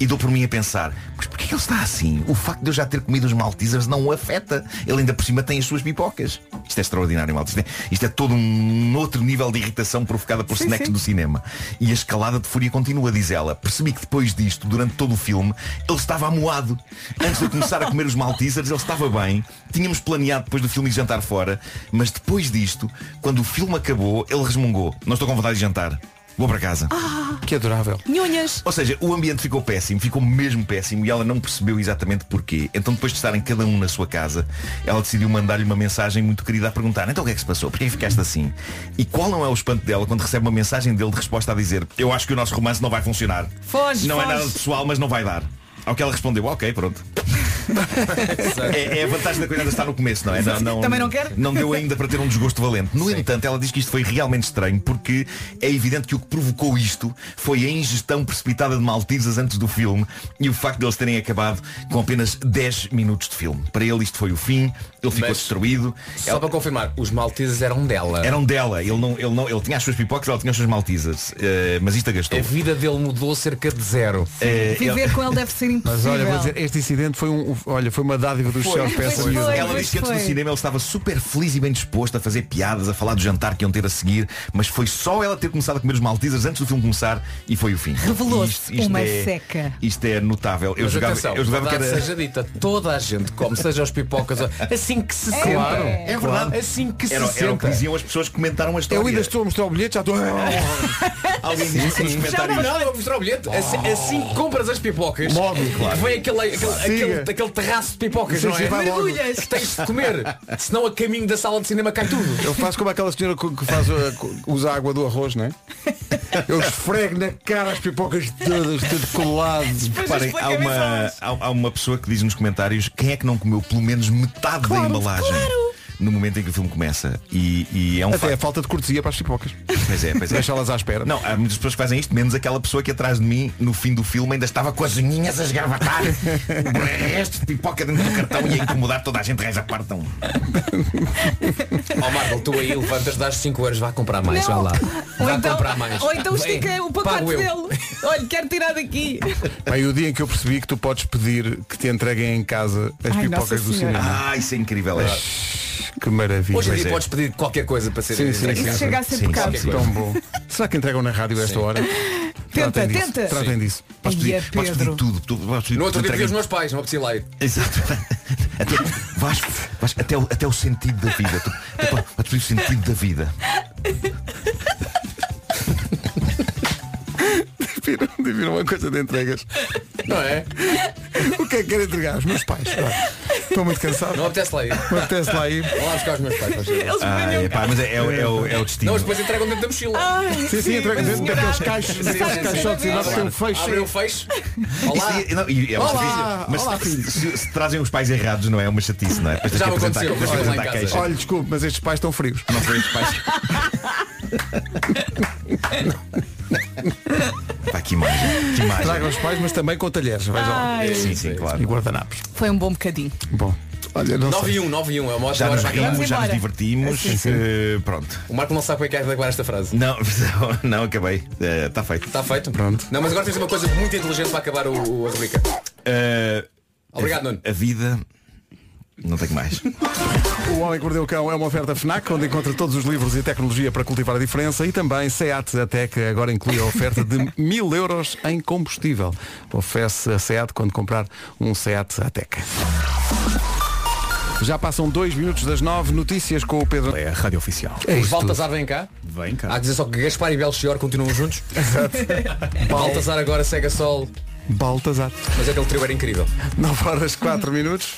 E dou por mim a pensar, mas porquê que ele está assim? O facto de eu já ter comido os Maltesers não o afeta. Ele ainda por cima tem as suas pipocas. Isto é extraordinário, malta. Isto é, isto é todo um outro nível de irritação provocada por Sim, snacks sim. do cinema. E a escalada de fúria continua, diz ela. Percebi que depois disto, durante todo o filme, ele estava amuado. Antes de eu começar a comer os Maltesers, ele estava bem. Tínhamos planeado depois do filme ir jantar fora. Mas depois disto, quando o filme acabou, ele resmungou. Não estou com vontade de jantar. Vou para casa. Que adorável. Nhunhas. Ou seja, o ambiente ficou péssimo, ficou mesmo péssimo e ela não percebeu exatamente porquê. Então depois de estarem cada um na sua casa, ela decidiu mandar-lhe uma mensagem muito querida a perguntar, então o que é que se passou? Porquê ficaste assim? E qual não é o espanto dela quando recebe uma mensagem dele de resposta a dizer, eu acho que o nosso romance não vai funcionar. Foge, não é foge. nada de pessoal, mas não vai dar. Ao que ela respondeu, ok, pronto. <laughs> é, é a vantagem da coisa ainda estar no começo, não é? Não, não, Também não quer? Não deu ainda para ter um desgosto valente. No entanto, ela diz que isto foi realmente estranho porque é evidente que o que provocou isto foi a ingestão precipitada de Maltesers antes do filme e o facto de eles terem acabado com apenas 10 minutos de filme. Para ele isto foi o fim, ele ficou Mas- destruído. Só para confirmar, os malteses eram dela. Eram dela, ele, não, ele, não, ele tinha as suas pipocas, ela tinha os seus Maltesers. Eh, mas isto agastou. A vida dele mudou cerca de zero. Eh, Viver ele- com ele deve ser impossível. <laughs> Mas olha, vou dizer, este incidente foi um, olha, foi uma dádiva dos céus foi. Ela disse que antes do cinema ele estava super feliz e bem disposto a fazer piadas, a falar do jantar que iam ter a seguir, mas foi só ela ter começado a comer os Maltesers antes do filme começar e foi o fim. Revelou-se uma é- seca. Isto é notável. Eu Mas jogava, atenção, eu jogava que era. seja dita, toda a gente come, seja os pipocas, <laughs> assim que se É. senta. Claro, é verdade. Assim que se Era, era o que diziam as pessoas que comentaram a história. Eu ainda estou a mostrar o bilhete, já estou. Alguém disse nos Já não, comentários. não, eu vou mostrar o bilhete. <laughs> Assim, assim que compras as pipocas, Logo, claro. vem aquele, aquele, aquele, aquele terraço de pipocas, Sim, não é? vai logo. Mergulhas. Tens de comer, senão a caminho da sala de cinema cai tudo. Eu faço como aquela senhora que faz, uh, co- usa a água do arroz, não é? Eu esfrego na cara as pipocas todas, tudo colado. Reparem, há uma, há, há uma pessoa que diz nos comentários quem é que não comeu pelo menos metade da embalagem no momento em que o filme começa. E, e é um Até facto. a falta de cortesia para as pipocas. Pois é, pois é. Deixá-las à espera. Não, há muitas pessoas que fazem isto, menos aquela pessoa que atrás de mim, no fim do filme, ainda estava com as unhinhas a esgravatar o <laughs> resto de pipoca dentro do cartão e a incomodar toda a gente, reza partam. Ó Marco, tu aí levantas, dás 5 euros, vá comprar mais, Não. vá lá. Ou Vá então, comprar mais. ou então estica o pacote dele. Olha, quero tirar daqui. Bem, o dia em que eu percebi que tu podes pedir que te entreguem em casa as Ai, pipocas do cinema. Ah, isso é incrível. É. Que maravilha. Hoje em dia é. podes pedir qualquer coisa para ser Sim, sim, sim. Isso chega a ser Sim, pecado. Tão bom. Será que entregam na rádio a esta hora? Tenta, Tratem disso. tenta. Tratem disso. Podes Ai, é pedir, podes Pedro. pedir tudo. Tu, podes pedir No outro dia os meus pais, não apetecia lá ir. Exato. <laughs> Até, vais, vais até, o, até o sentido da vida. Tu, até podes pedir o sentido da vida. Viram, viram uma coisa de entregas. Não é? O que é que querem entregar? Os meus pais. Olha, Estou muito cansado. Não apetece lá ir. Não apetece lá ir. Vou lá buscar os meus pais. faz favor. Eles Ah, venham é, pá, mas é, é, o- é, o, é o destino. Não, mas depois entregam dentro da mochila. Ai, Sim, sim, entrega dentro daqueles caixos, daqueles caixotes e nós tem um. Abrem o fecho. Olá. Isso- não, e é uma Olá, chatice. mas olá, se, filho. se- se trazem os pais errados, não é uma chatice, não é? Depois tens Já que me apresentar- aconteceu, tens que lá em apresentar casa. queixa. Olha, desculpe, mas estes pais estão frios. Não foi os pais. Pá, que imagem. Que imagem. Tragam os pais, mas também com talheres. Lá. Ai. Sim, sim, claro. E guardanapos. Foi um bom bocadinho. Bom. Olha, não 9 sei. e 1, 9 e 1. É uma Já nos hora para acabar. rimos, já nos divertimos. Sim, sim. eh, pronto. O Marco não sabe como é que é de acabar esta frase. Não, <laughs> não, acabei. Está feito. Está feito? Pronto. Não, mas agora tens uma coisa muito inteligente para acabar o, o- a rubrica. Eh, Obrigado, Nuno. a vida Não tenho mais. O Homem que Mordeu o Cão é uma oferta FNAC, onde encontra todos os livros e tecnologia para cultivar a diferença e também SEAT Ateca agora inclui a oferta de <laughs> mil euros em combustível. Oferece a SEAT quando comprar um SEAT Ateca. Já passam dois minutos das nove notícias com o Pedro. É a rádio oficial. É Os Baltazar vêm cá. Vem cá. Há que dizer só que Gaspar e Belchior continuam juntos. <laughs> Baltazar agora segue a sol. Baltazar. Mas aquele trio era incrível. 9 horas 4 minutos.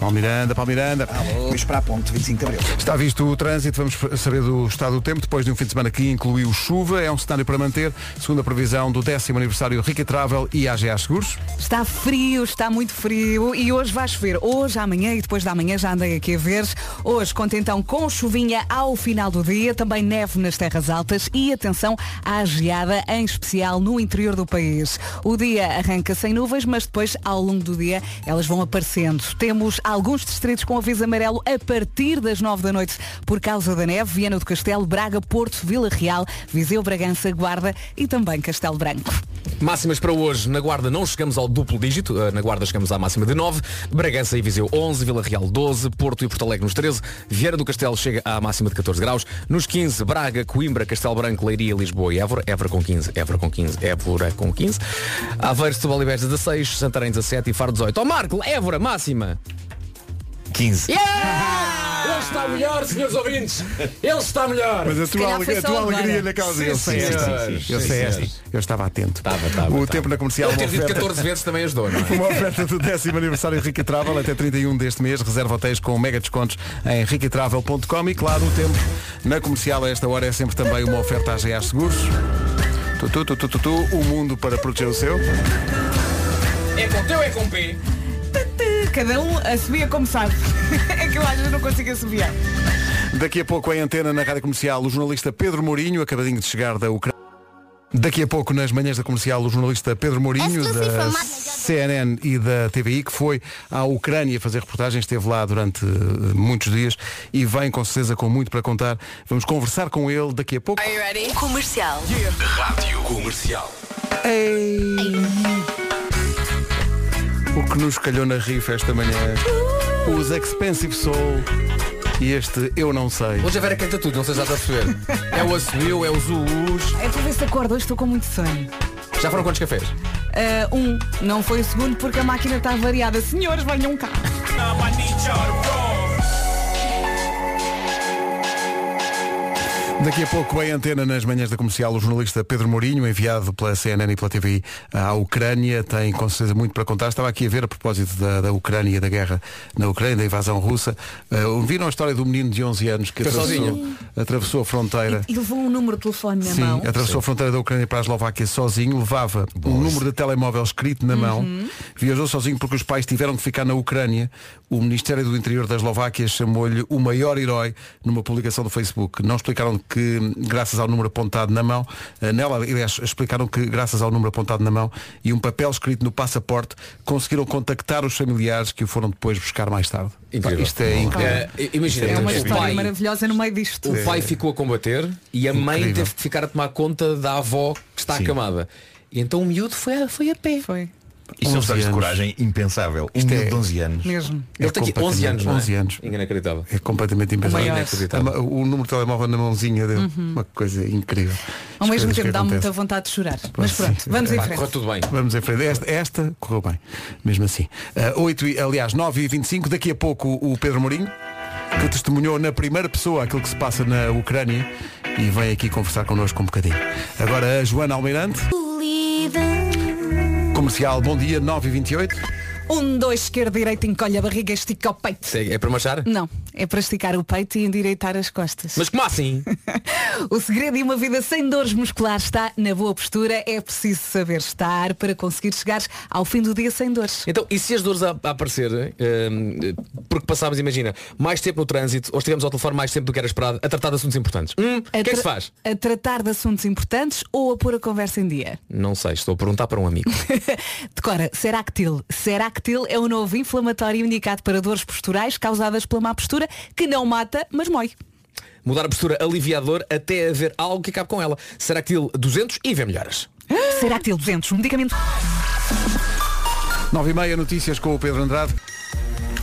Paulo Miranda, Paulo Miranda. Vamos para a ponte, 25 de Abril. Está visto o trânsito, vamos saber do estado do tempo, depois de um fim de semana que incluiu chuva, é um cenário para manter, segundo a previsão do décimo aniversário Rica Travel e AGA Seguros. Está frio, está muito frio e hoje vai chover. Hoje, amanhã e depois da manhã já andei aqui a ver. Hoje conta então com chuvinha ao final do dia, também neve nas terras altas e atenção à geada, em especial no interior do país. O dia arranca sem nuvens, mas depois ao longo do dia elas vão aparecendo. Temos alguns distritos com aviso amarelo a partir das 9 da noite por causa da neve. Viana do Castelo, Braga, Porto, Vila Real, Viseu, Bragança, Guarda e também Castelo Branco. Máximas para hoje. Na Guarda não chegamos ao duplo dígito. Eh, Na Guarda chegamos à máxima de 9. Bragança e Viseu 11. Vila Real 12. Porto e Porto Alegre nos 13. Vieira do Castelo chega à máxima de 14 graus. Nos 15, Braga, Coimbra, Castelo Branco, Leiria, Lisboa e Évora. Évora com 15. Évora com 15. Évora com 15. Aveiro, Setúbal e Beja 16. Santarém 17 e Faro 18. Ó Marco, Évora, máxima. 15. Ele está melhor, senhores ouvintes. Ele está melhor. Mas a tua, a tua alegria naquela Sim, eu sei esta. eu sei esta. Eu estava atento. Estava, estava, o tempo na comercial uma ter dito oferta, 14 vezes também ajudou, não é? uma oferta do décimo aniversário Rica Travel até 31 deste mês. Reserva hotéis com mega descontos em riquitravel.com e claro, o tempo na comercial a esta hora é sempre também uma oferta AGA Seguros. Tu, tu, tu, tu, tu, tu, o mundo para proteger o seu. É com teu, é com P. Cada um assobia como sabe. <laughs> É que eu às vezes não consigo assobiar. Daqui a pouco em antena na rádio comercial o jornalista Pedro Mourinho, acabadinho de chegar da Ucrânia. Daqui a pouco nas manhãs da comercial o jornalista Pedro Mourinho da CNN e da TVI que foi à Ucrânia fazer reportagens, esteve lá durante eh, muitos dias e vem com certeza com muito para contar. Vamos conversar com ele daqui a pouco. Comercial. Rádio Comercial. Ei. O que nos calhou na rifa esta manhã. Os Expensive Soul e este Eu Não Sei. Hoje a Vera canta tudo, não sei se já está a perceber. <laughs> É o Assumiu, é o Zuus. É para ver se acordo, hoje estou com muito sono. Já foram quantos cafés? Ah, um, não foi o segundo porque a máquina está variada. Senhores, venham cá. Daqui a pouco em antena nas manhãs da comercial o jornalista Pedro Mourinho, enviado pela CNN e pela TVI à Ucrânia, tem com certeza muito para contar. Estava aqui a ver a propósito da, da Ucrânia, da guerra na Ucrânia, da invasão russa. Uh, viram a história do menino de 11 anos que atravessou, sozinho. atravessou a fronteira. E levou um número de telefone na Sim, mão. atravessou a fronteira da Ucrânia para a Eslováquia sozinho, levava um número de telemóvel escrito na mão, viajou sozinho porque os pais tiveram que ficar na Ucrânia. O Ministério do Interior da Eslováquia chamou-lhe o maior herói numa publicação do Facebook. Não explicaram que, graças ao número apontado na mão, eh, nela, aliás, explicaram que, graças ao número apontado na mão e um papel escrito no passaporte, conseguiram contactar os familiares que o foram depois buscar mais tarde. Incrível. Isto é incrível. Eh, imagina, É uma história pai, maravilhosa no meio disto. o pai ficou a combater e a mãe Incrível. teve de ficar a tomar conta da avó que está acamada. E então o miúdo foi a, foi a pé. Foi. Isto é um 11 história de coragem impensável. Um Isto é- de 11 anos. Mesmo. Ele É tem aqui 11 anos, não é? 11 anos. Inacreditável. É completamente impensável. maior. Inacreditável. O número de telemóvel na mãozinha dele, uma coisa incrível. Ao As mesmo tempo dá muita vontade de chorar. Pois Mas pronto, sim. vamos em frente. correu tudo bem. Vamos em frente. Esta, esta correu bem, mesmo assim. Uh, 8 e, aliás, 9 e 25 daqui a pouco o Pedro Mourinho, que testemunhou na primeira pessoa aquilo que se passa na Ucrânia e vem aqui conversar connosco um bocadinho. Agora a Joana Almeirante, comercial, bom dia, 9 e 28 Um, dois, esquerda, direita, encolhe a barriga, estica o peito. É para marchar? Não, é para esticar o peito e endireitar as costas. Mas como assim? <laughs> O segredo de uma vida sem dores musculares está na boa postura. É preciso saber estar para conseguir chegar ao fim do dia sem dores. Então, e se as dores a, a aparecer, hum, porque passámos, imagina, mais tempo no trânsito, ou estivemos ao telefone mais tempo do que era esperado, a tratar de assuntos importantes? Hum, o que é que se faz? A tratar de assuntos importantes ou a pôr a conversa em dia? Não sei, estou a perguntar para um amigo. <laughs> Decora, Seractil. Seractil é o novo inflamatório indicado para dores posturais causadas pela má postura, que não mata, mas mói. Mudar a postura aliviador até haver algo que acabe com ela. Será que 200 e vê melhoras. Seractil 200, um medicamento. 9 e meia, notícias com o Pedro Andrade.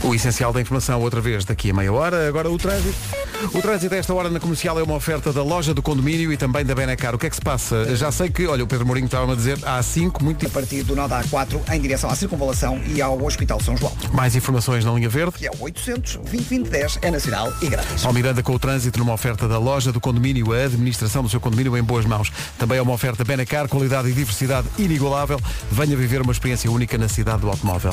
O essencial da informação outra vez daqui a meia hora. Agora o trânsito. O trânsito a esta hora na comercial é uma oferta da loja do condomínio e também da Benacar. O que é que se passa? Já sei que, olha, o Pedro Mourinho estava a dizer, há 5 muito A partir do nó da A4 em direção à circunvalação e ao Hospital São João. mais informações na linha verde. Que é o 800 2010 é nacional e grátis. Ao Miranda com o trânsito numa oferta da loja do condomínio, a administração do seu condomínio em boas mãos. Também é uma oferta Benacar, qualidade e diversidade inigualável. Venha viver uma experiência única na cidade do automóvel.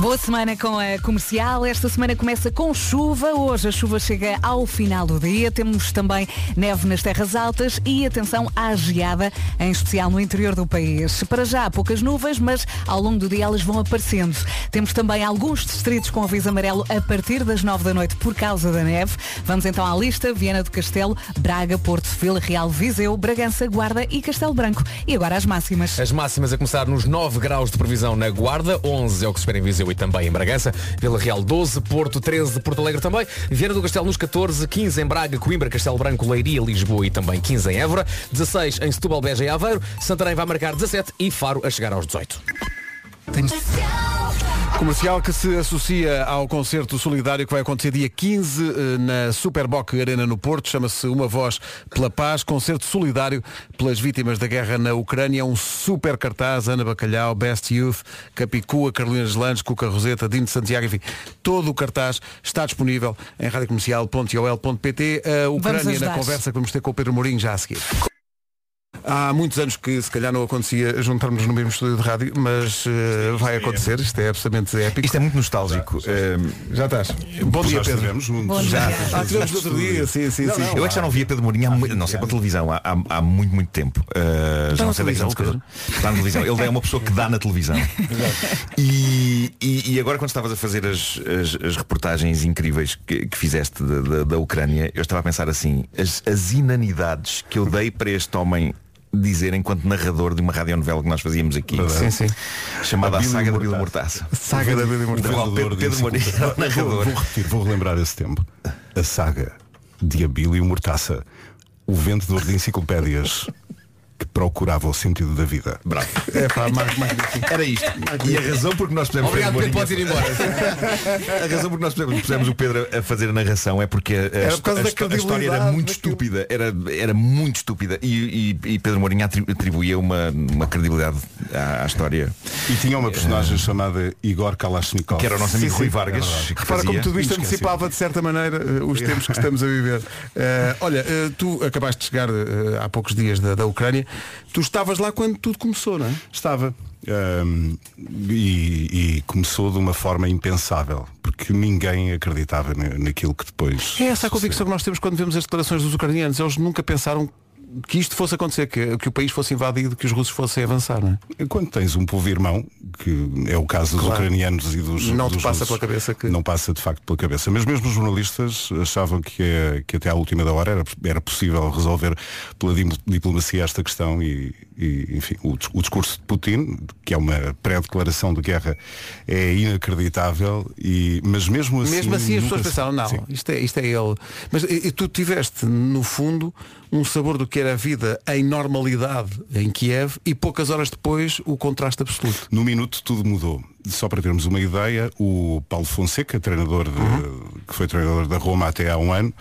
Boa semana com a comercial. Esta semana começa com chuva. Hoje a chuva chega ao final do dia. Temos também neve nas terras altas e atenção à geada, em especial no interior do país. Para já, poucas nuvens, mas ao longo do dia elas vão aparecendo. Temos também alguns distritos com aviso amarelo a partir das 9 da noite por causa da neve. Vamos então à lista: Viana do Castelo, Braga, Porto, Vila Real, Viseu, Bragança, Guarda e Castelo Branco. E agora as máximas. As máximas a começar nos 9 graus de previsão na Guarda, 11 é o que se espera em Viseu e também em Bragança, Vila Real 12, Porto 13, Porto Alegre também, Viana do Castelo nos 14, 15 em Braga, Coimbra, Castelo Branco, Leiria, Lisboa e também 15 em Évora, 16 em Setúbal, Beja e Aveiro, Santarém vai marcar 17 e Faro a chegar aos 18. Comercial que se associa ao concerto solidário que vai acontecer dia 15 eh, na Superboc Arena no Porto. Chama-se Uma Voz pela Paz. Concerto solidário pelas vítimas da guerra na Ucrânia. Um super cartaz. Ana Bacalhau, Best Youth, Capicua, Carolina Gelandes, Cuca Roseta, Dino de Santiago. Enfim, todo o cartaz está disponível em radiocomercial.ol.pt. A Ucrânia na conversa que vamos ter com o Pedro Mourinho já a seguir. Há muitos anos que se calhar não acontecia juntarmos no mesmo estúdio de rádio, mas eh, vai acontecer, isto é absolutamente épico. Isto é muito nostálgico. Ehm, Já estás. Bom dia, Já Pedro. estivemos juntos. Bom Já. dia. Ah, tivemos no outro dia, sim, sim, sim. eu é que já não via Pedro Mourinho há, muito, não sei para televisão, há, há, há muito, muito tempo. Uh, já na não sei 10 televisão, eu- Está na televisão. Ele é uma pessoa que dá na televisão. <laughs> e, e, e agora quando estavas a fazer as, as, as reportagens incríveis que, que fizeste da, da, da Ucrânia, eu estava a pensar assim, as, as inanidades que eu dei para este homem dizer enquanto narrador de uma radionovela que nós fazíamos aqui. Sim, sim. Chamada A Bíblia Saga da Mortaça. Bíblia Mortaça. Saga da Imortal. qual Pedro, Pedro vou, narrador. vou repetir, vou relembrar esse tempo. A saga de Abílio Mortaça, o vendedor de enciclopédias que procurava o sentido da vida. Bravo. É pá, mais, magnífico. Era isto. E a razão por que nós pusemos Obrigado, Pedro podes ir embora. <laughs> A razão por que nós pusemos, pusemos o Pedro a fazer a narração é porque a, a, a a história era muito daquilo. estúpida. Era, era muito estúpida. E, e- e Pedro Mourinho atri- atribuía uma, uma credibilidade à, à história. E tinha uma personagem chamada Igor Kalashnikov. Que era o nosso amigo Sim, Rui sim, Vargas. é que Repara como tudo isto antecipava de certa maneira eh, os tempos que estamos a viver. Eh, olha, eh, tu acabaste de chegar há poucos dias da, da Ucrânia. Tu estavas lá quando tudo começou, não é? Estava. Ahm, e, e começou de uma forma impensável, porque ninguém acreditava na- naquilo que depois. É essa a convicção que nós temos quando vemos as declarações dos ucranianos. Eles nunca pensaram que isto fosse acontecer, que, que o país fosse invadido, que os russos fossem avançar, não é? Quando tens um povo irmão, que é o caso dos Claro. ucranianos e dos. Não te dos passa russos, pela cabeça que- Não passa de facto pela cabeça. Mas mesmo os jornalistas achavam que, eh, que até à última da hora era, era possível resolver pela diplomacia esta questão e, e, enfim, o, o discurso de Putin, que é uma pré-declaração de guerra, é inacreditável, e, mas mesmo assim. Mesmo assim as pessoas pensaram, não, Sim. isto é, isto é ele. Mas e, e tu tiveste, no fundo, um sabor do que era a vida em normalidade em Kiev e poucas horas depois o contraste absoluto. No minuto tudo mudou. Só para termos uma ideia, o Paulo Fonseca, treinador de- Uhum. que foi treinador da Roma até há um ano,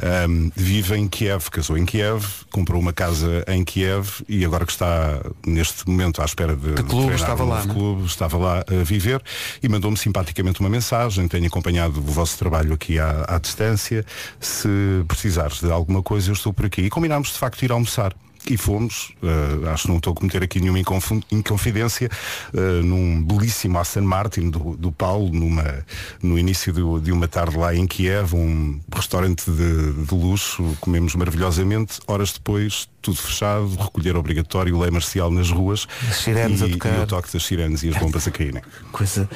ahm, vive em Kiev, casou em Kiev, comprou uma casa em Kiev e agora que está neste momento à espera de, de clube treinar estava um lá, né? clube, estava lá a viver e mandou-me simpaticamente uma mensagem, tenho acompanhado o vosso trabalho aqui à, à distância, se precisares de alguma coisa eu estou por aqui. E combinámos de facto ir almoçar. E fomos, eh, acho que não estou a cometer aqui nenhuma inconfidência, eh, num belíssimo Aston Martin do, do Paulo, numa, no início do- de uma tarde lá em Kiev, um restaurante de, de luxo, comemos maravilhosamente, horas depois, tudo fechado, recolher obrigatório, lei marcial nas ruas e, e o toque das sirenes e as bombas a caírem. Coisa.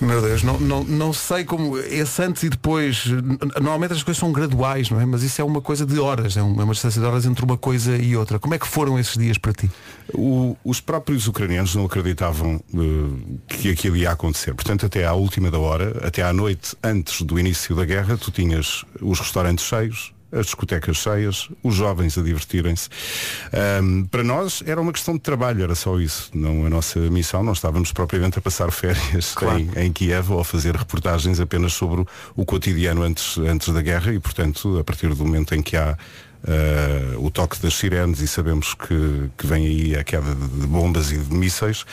Meu Deus, não, não, não sei como esse antes e depois. Normalmente as coisas são graduais, não é? Mas isso é uma coisa de horas, é uma, é uma distância de horas entre uma coisa e outra. Como é que foram esses dias para ti? O- os próprios ucranianos não acreditavam eh, que aquilo ia acontecer. Portanto, até à última da hora, até à noite antes do início da guerra, tu tinhas os restaurantes cheios, as discotecas cheias, os jovens a divertirem-se. Ahm, para nós era uma questão de trabalho, era só isso. Não a nossa missão, não estávamos propriamente a passar férias em, em Kiev ou a fazer reportagens apenas sobre o, o cotidiano antes, antes da guerra e, portanto, a partir do momento em que há ah, o toque das sirenes e sabemos que, que vem aí a queda de, de bombas e de mísseis,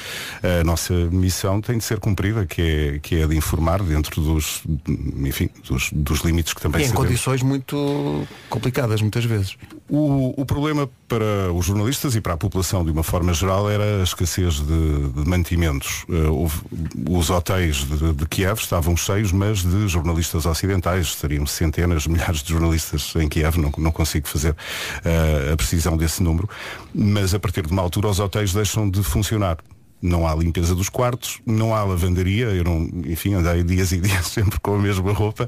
a nossa missão tem de ser cumprida, que é, que é de informar dentro dos, enfim, dos, dos limites que também E em sabemos. condições muito complicadas, muitas vezes. O, o problema para os jornalistas e para a população de uma forma geral era a escassez de, de mantimentos. Eh, houve- os hotéis de, de Kiev estavam cheios, mas de jornalistas ocidentais. Estariam centenas, <laughs> milhares de jornalistas em Kiev, não, não consigo fazer eh, a precisão desse número. Mas a partir de uma altura os hotéis deixam de funcionar. Não há limpeza dos quartos, não há lavandaria, eu não, enfim, andei dias e <laughs> dias sempre com a mesma roupa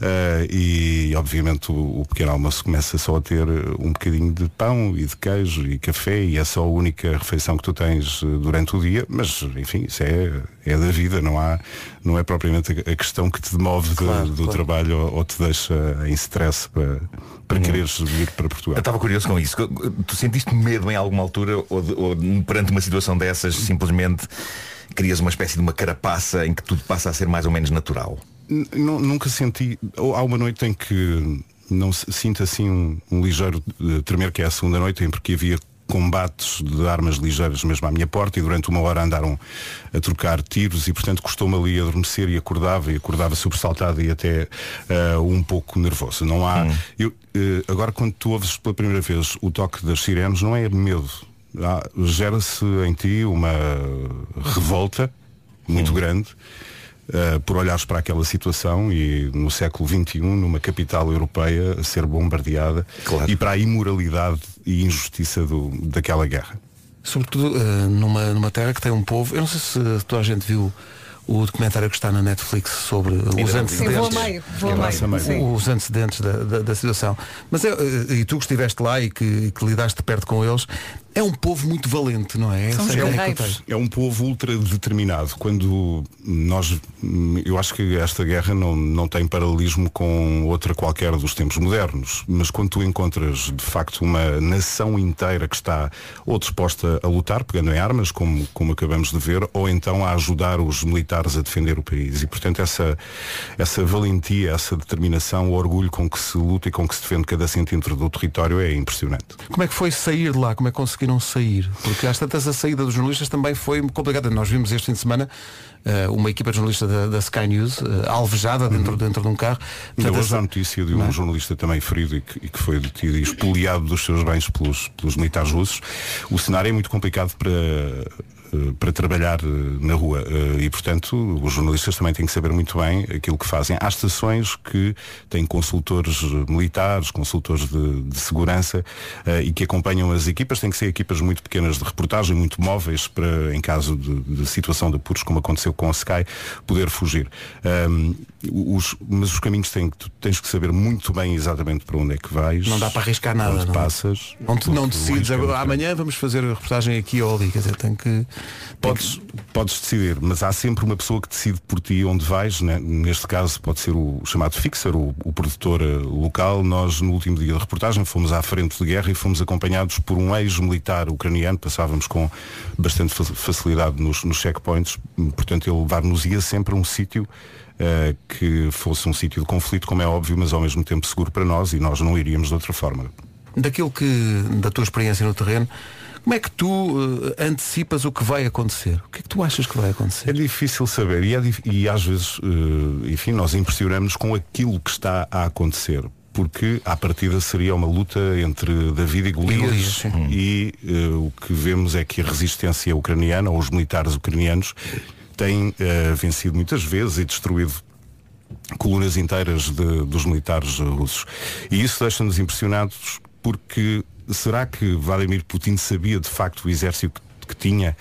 eh, e obviamente o, o pequeno almoço começa só a ter um bocadinho de pão e de queijo e café e é só a única refeição que tu tens eh, durante o dia, mas enfim, isso é, é da vida, não há, não é propriamente a, a questão que te demove de- Claro, do claro. trabalho ou, ou te deixa em stress para, para quereres vir para Portugal. Eu estava curioso com isso. Tu sentiste medo em alguma altura ou, de- ou perante uma situação dessas simplesmente crias uma espécie de uma carapaça em que tudo passa a ser mais ou menos natural? N- nu- Nunca senti. ou Há uma noite em que não sinto assim um, um ligeiro eh, tremer, que é a segunda noite, em porque havia combates de armas ligeiras mesmo à minha porta e durante uma hora andaram a trocar tiros e portanto custou-me ali adormecer e acordava e acordava sobressaltado e até eh, um pouco nervoso. Não há. eu, eh, agora quando tu ouves pela primeira vez o toque das sirenes não é medo. Gera-se em ti uma revolta muito grande uh, por olhares para aquela situação e no século XXI, numa capital europeia, a ser bombardeada e para a imoralidade e injustiça do, daquela guerra. Sobretudo eh, numa, numa terra que tem um povo. Eu não sei se toda a gente viu o documentário que está na Netflix sobre os antecedentes. Eu vou meio, vou Eu meio, sim. Os antecedentes da, da, da situação. Mas é, eh, e tu que estiveste lá e que, que lidaste de perto com eles, é um povo muito valente, não é? Essa é tenho. É um povo ultra determinado. Quando nós, eu acho que esta guerra não, não tem paralelismo com outra qualquer dos tempos modernos, mas quando tu encontras de facto uma nação inteira que está ou disposta a lutar, pegando em armas, como, como acabamos de ver, ou então a ajudar os militares a defender o país. E portanto essa, essa valentia, essa determinação, o orgulho com que se luta e com que se defende cada centímetro do território é impressionante. Como é que foi sair de lá? Como é que conseguiram sair? Porque às tantas a saída dos jornalistas também foi complicada. Nós vimos este fim de semana eh, uma equipa de jornalistas da, da Sky News eh, alvejada dentro, dentro de um carro. Ainda hoje há notícia de Não um é? jornalista também ferido e que, e que foi detido e expoliado dos seus bens pelos, pelos militares russos. O cenário é muito complicado para, eh, para trabalhar na rua e, portanto, os jornalistas também têm que saber muito bem aquilo que fazem. Há estações que têm consultores militares, consultores de, de segurança e que acompanham as equipas. Têm que ser equipas muito pequenas de reportagem, muito móveis para, em caso de, de situação de apuros, como aconteceu com a Sky, poder fugir. Ahm, os- mas os caminhos têm que, tu tens que saber muito bem exatamente para onde é que vais. Não dá para arriscar nada. Onde não é? passas. Não, te- não decides é muito agora, amanhã vamos fazer a reportagem aqui ou ali. Quer dizer, tem que. Podes, podes decidir, mas há sempre uma pessoa que decide por ti onde vais. né? Neste caso pode ser o chamado fixer, o, o produtor eh, local. Nós, no último dia de reportagem, fomos à frente de guerra e fomos acompanhados por um ex-militar ucraniano. Passávamos com bastante fa- facilidade nos, nos checkpoints. Portanto, ele levar-nos-ia sempre a um sítio eh, que fosse um sítio de conflito, como é óbvio, mas ao mesmo tempo seguro para nós e nós não iríamos de outra forma. Daquilo que. da tua experiência no terreno, como é que tu eh, antecipas o que vai acontecer? O que é que tu achas que vai acontecer? É difícil saber e, é dif- e às vezes, eh, enfim, nós impressionamos com aquilo que está a acontecer. Porque à partida seria uma luta entre David e Golias Golias, sim. e eh, o que vemos é que a resistência ucraniana, ou os militares ucranianos, têm eh, vencido muitas vezes e destruído colunas inteiras de- dos militares eh, russos. E isso deixa-nos impressionados porque será que Vladimir Putin sabia de facto o exército que, que tinha?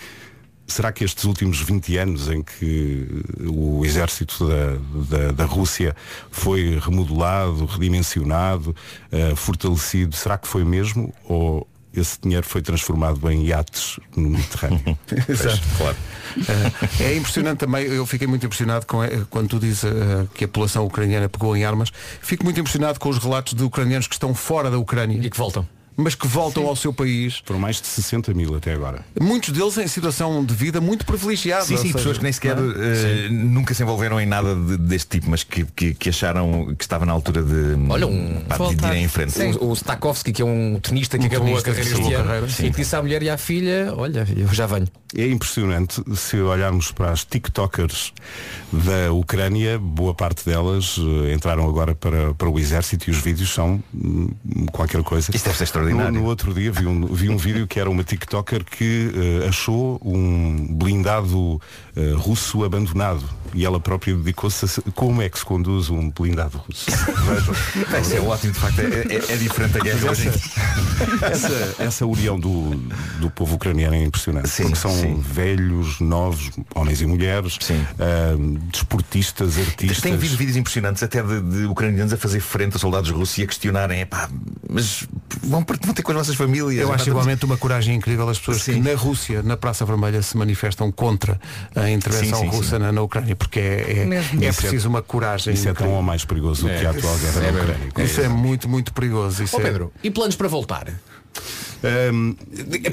Será que estes últimos 20 anos em que o exército da, da, da Rússia foi remodelado, redimensionado, eh, fortalecido, será que foi mesmo? Ou esse dinheiro foi transformado em iates no Mediterrâneo? <laughs> <laughs> Exato. claro. Eh, é impressionante também, eu fiquei muito impressionado com, eh, quando tu dizes eh, que a população ucraniana pegou em armas. Fico muito impressionado com os relatos de ucranianos que estão fora da Ucrânia. E que voltam. Mas que voltam ao seu país. Foram mais de 60 mil até agora. Muitos deles em situação de vida muito privilegiada. Sim, sim, seja, pessoas que nem sequer é? eh, nunca se envolveram em nada de- deste tipo, mas que, que, que acharam que estava na altura de, Olha, um pá, de ir em frente. O, o Stakovski, que é um tenista que Um acabou a tenista que carreira este a ano, carreira, e sim. que disse à mulher e à filha, olha, eu já venho. É impressionante se olharmos para as TikTokers da Ucrânia, boa parte delas eh, entraram agora para, para o exército e os vídeos são hum, qualquer coisa. Isto deve ser extraordinário. No, no outro dia vi um, vi um vídeo que era uma TikToker que eh, achou um blindado eh, russo abandonado e ela própria dedicou-se a como é que se conduz um blindado russo. Vejam. Pá, Isso é ótimo, de facto, é, é- é diferente da guerra hoje. essa, essa, união do, do povo ucraniano é impressionante. Sim, porque são sim. velhos, novos, homens e mulheres, ah, desportistas, artistas. Tem havido vídeos impressionantes até de, de ucranianos a fazer frente a soldados russos e a questionarem, "Epá, mas vão, par- vão ter com as vossas famílias. Eu acho igualmente uma coragem incrível as pessoas que na Rússia, na Praça Vermelha, se manifestam contra a intervenção Sim, sim, russa sim. Na, na Ucrânia, porque é, é, é é- preciso uma coragem. isso é tão ou mais perigoso do que a atual guerra na Ucrânia. Isso é muito, muito perigoso. Isso é- Pedro, e planos para voltar?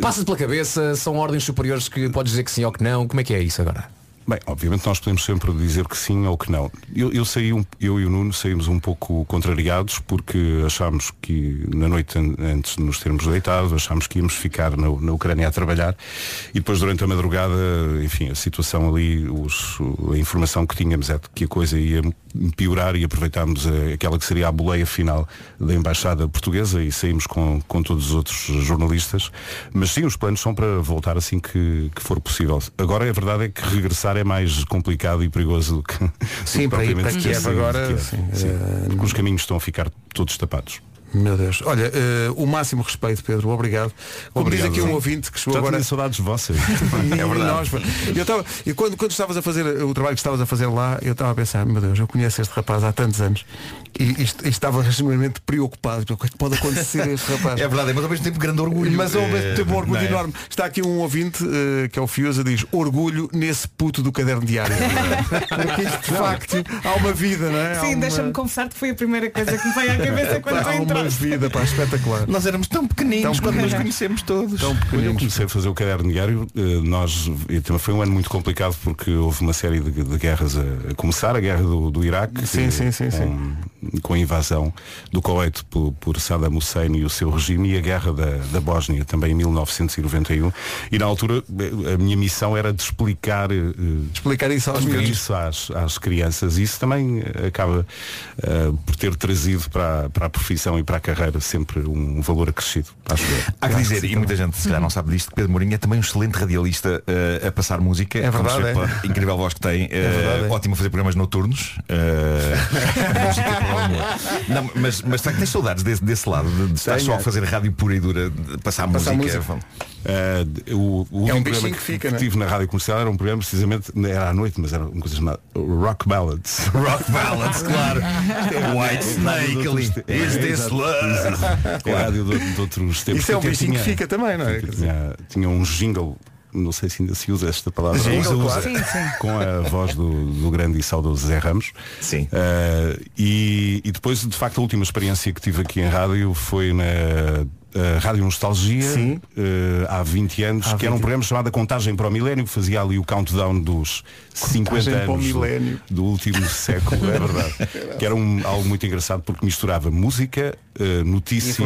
Passa-te pela cabeça, são ordens superiores que podes dizer que sim ou que não, como é que é isso agora? Bem, obviamente nós podemos sempre dizer que sim ou que não. Eu, eu saí um, eu e o Nuno saímos um pouco contrariados porque achámos que na noite an- antes de nos termos deitado, achámos que íamos ficar na, na Ucrânia a trabalhar e depois durante a madrugada, enfim, a situação ali, os- a informação que tínhamos é de que a coisa ia piorar e aproveitámos aquela que seria a boleia final da Embaixada Portuguesa e saímos com, com todos os outros jornalistas. Mas sim, os planos são para voltar assim que, que for possível. Agora a verdade é que regressar é mais complicado e perigoso do que Sim, para ir <laughs> para Kiev agora, Kiev. sim, Sim, eh, porque os caminhos estão a ficar todos tapados. Meu Deus. Olha, eh, o máximo respeito, Pedro, obrigado. Como Obrigado, diz aqui um João. ouvinte que chegou Já agora. saudades vossas. <laughs> E É verdade. eu tava, e quando, quando estavas a fazer o trabalho que estavas a fazer lá, eu estava a pensar, meu Deus, eu conheço este rapaz há tantos anos e, e e estava extremamente preocupado. O que é que pode acontecer a este rapaz? <laughs> É verdade, mas ao mesmo tempo grande orgulho. Mas ao mesmo Eh, tempo um orgulho é? enorme. Está aqui um ouvinte eh, que é o Fiusa diz orgulho nesse puto do caderno diário. <laughs> Porque isto de facto há uma vida, não é? Sim, uma- deixa-me confessar que foi a primeira coisa que me veio à cabeça quando tu vida, pá, espetacular. Nós éramos tão pequeninos Tão quando nos pequeninos. conhecemos todos. Tão Quando eu pequeninos. comecei a fazer o caderno diário, eh, nós foi um ano muito complicado porque houve uma série de, de guerras a, a começar, a guerra do, do Iraque, Sim, sim, sim, com, com a invasão do Kuwait por, por Saddam Hussein e o seu regime e a guerra da, da Bósnia também em 1991 e na altura eh, a minha missão era de explicar eh, Explicar isso aos explicar isso às, às crianças e isso também acaba eh, por ter trazido para, a- para a profissão e para a carreira sempre um valor acrescido. Acho. Há que dizer, e muita gente se calhar não sabe disto, que Pedro Mourinho é também um excelente radialista eh, a passar música. É verdade, é. pela incrível voz que tem. eh, verdade, é. Ótimo a fazer programas noturnos. <laughs> para amor. Não, mas, mas facto tens saudades desse, desse lado, de, de estar só a é. fazer rádio pura e dura, passar, Passar música. música. Eh, o, o É um programa que fica, que é? tive na rádio comercial era um programa precisamente, era à noite, mas era uma coisa chamada Rock Ballads. Rock ballads, claro. <laughs> White Snake ali. É, Is this exato, exato. <laughs> É a rádio de, de outros tempos. Isso é um bichinho que fica também, não é? Tinha, tinha um jingle, não sei se ainda se usa esta palavra. Jingle, Usa, claro. usa. Sim, sim. Com a voz do, do grande e saudoso Zé Ramos. Sim. Eh, e, e depois, de facto, a última experiência que tive aqui em rádio foi na eh, Rádio Nostalgia, Sim. eh, há 20 anos, Há que era um 20. programa chamado A Contagem para o Milénio, que fazia ali o countdown dos 50 Contagem para o anos do, último <laughs> século, é verdade. que era um, algo muito engraçado porque misturava música, eh, notícias.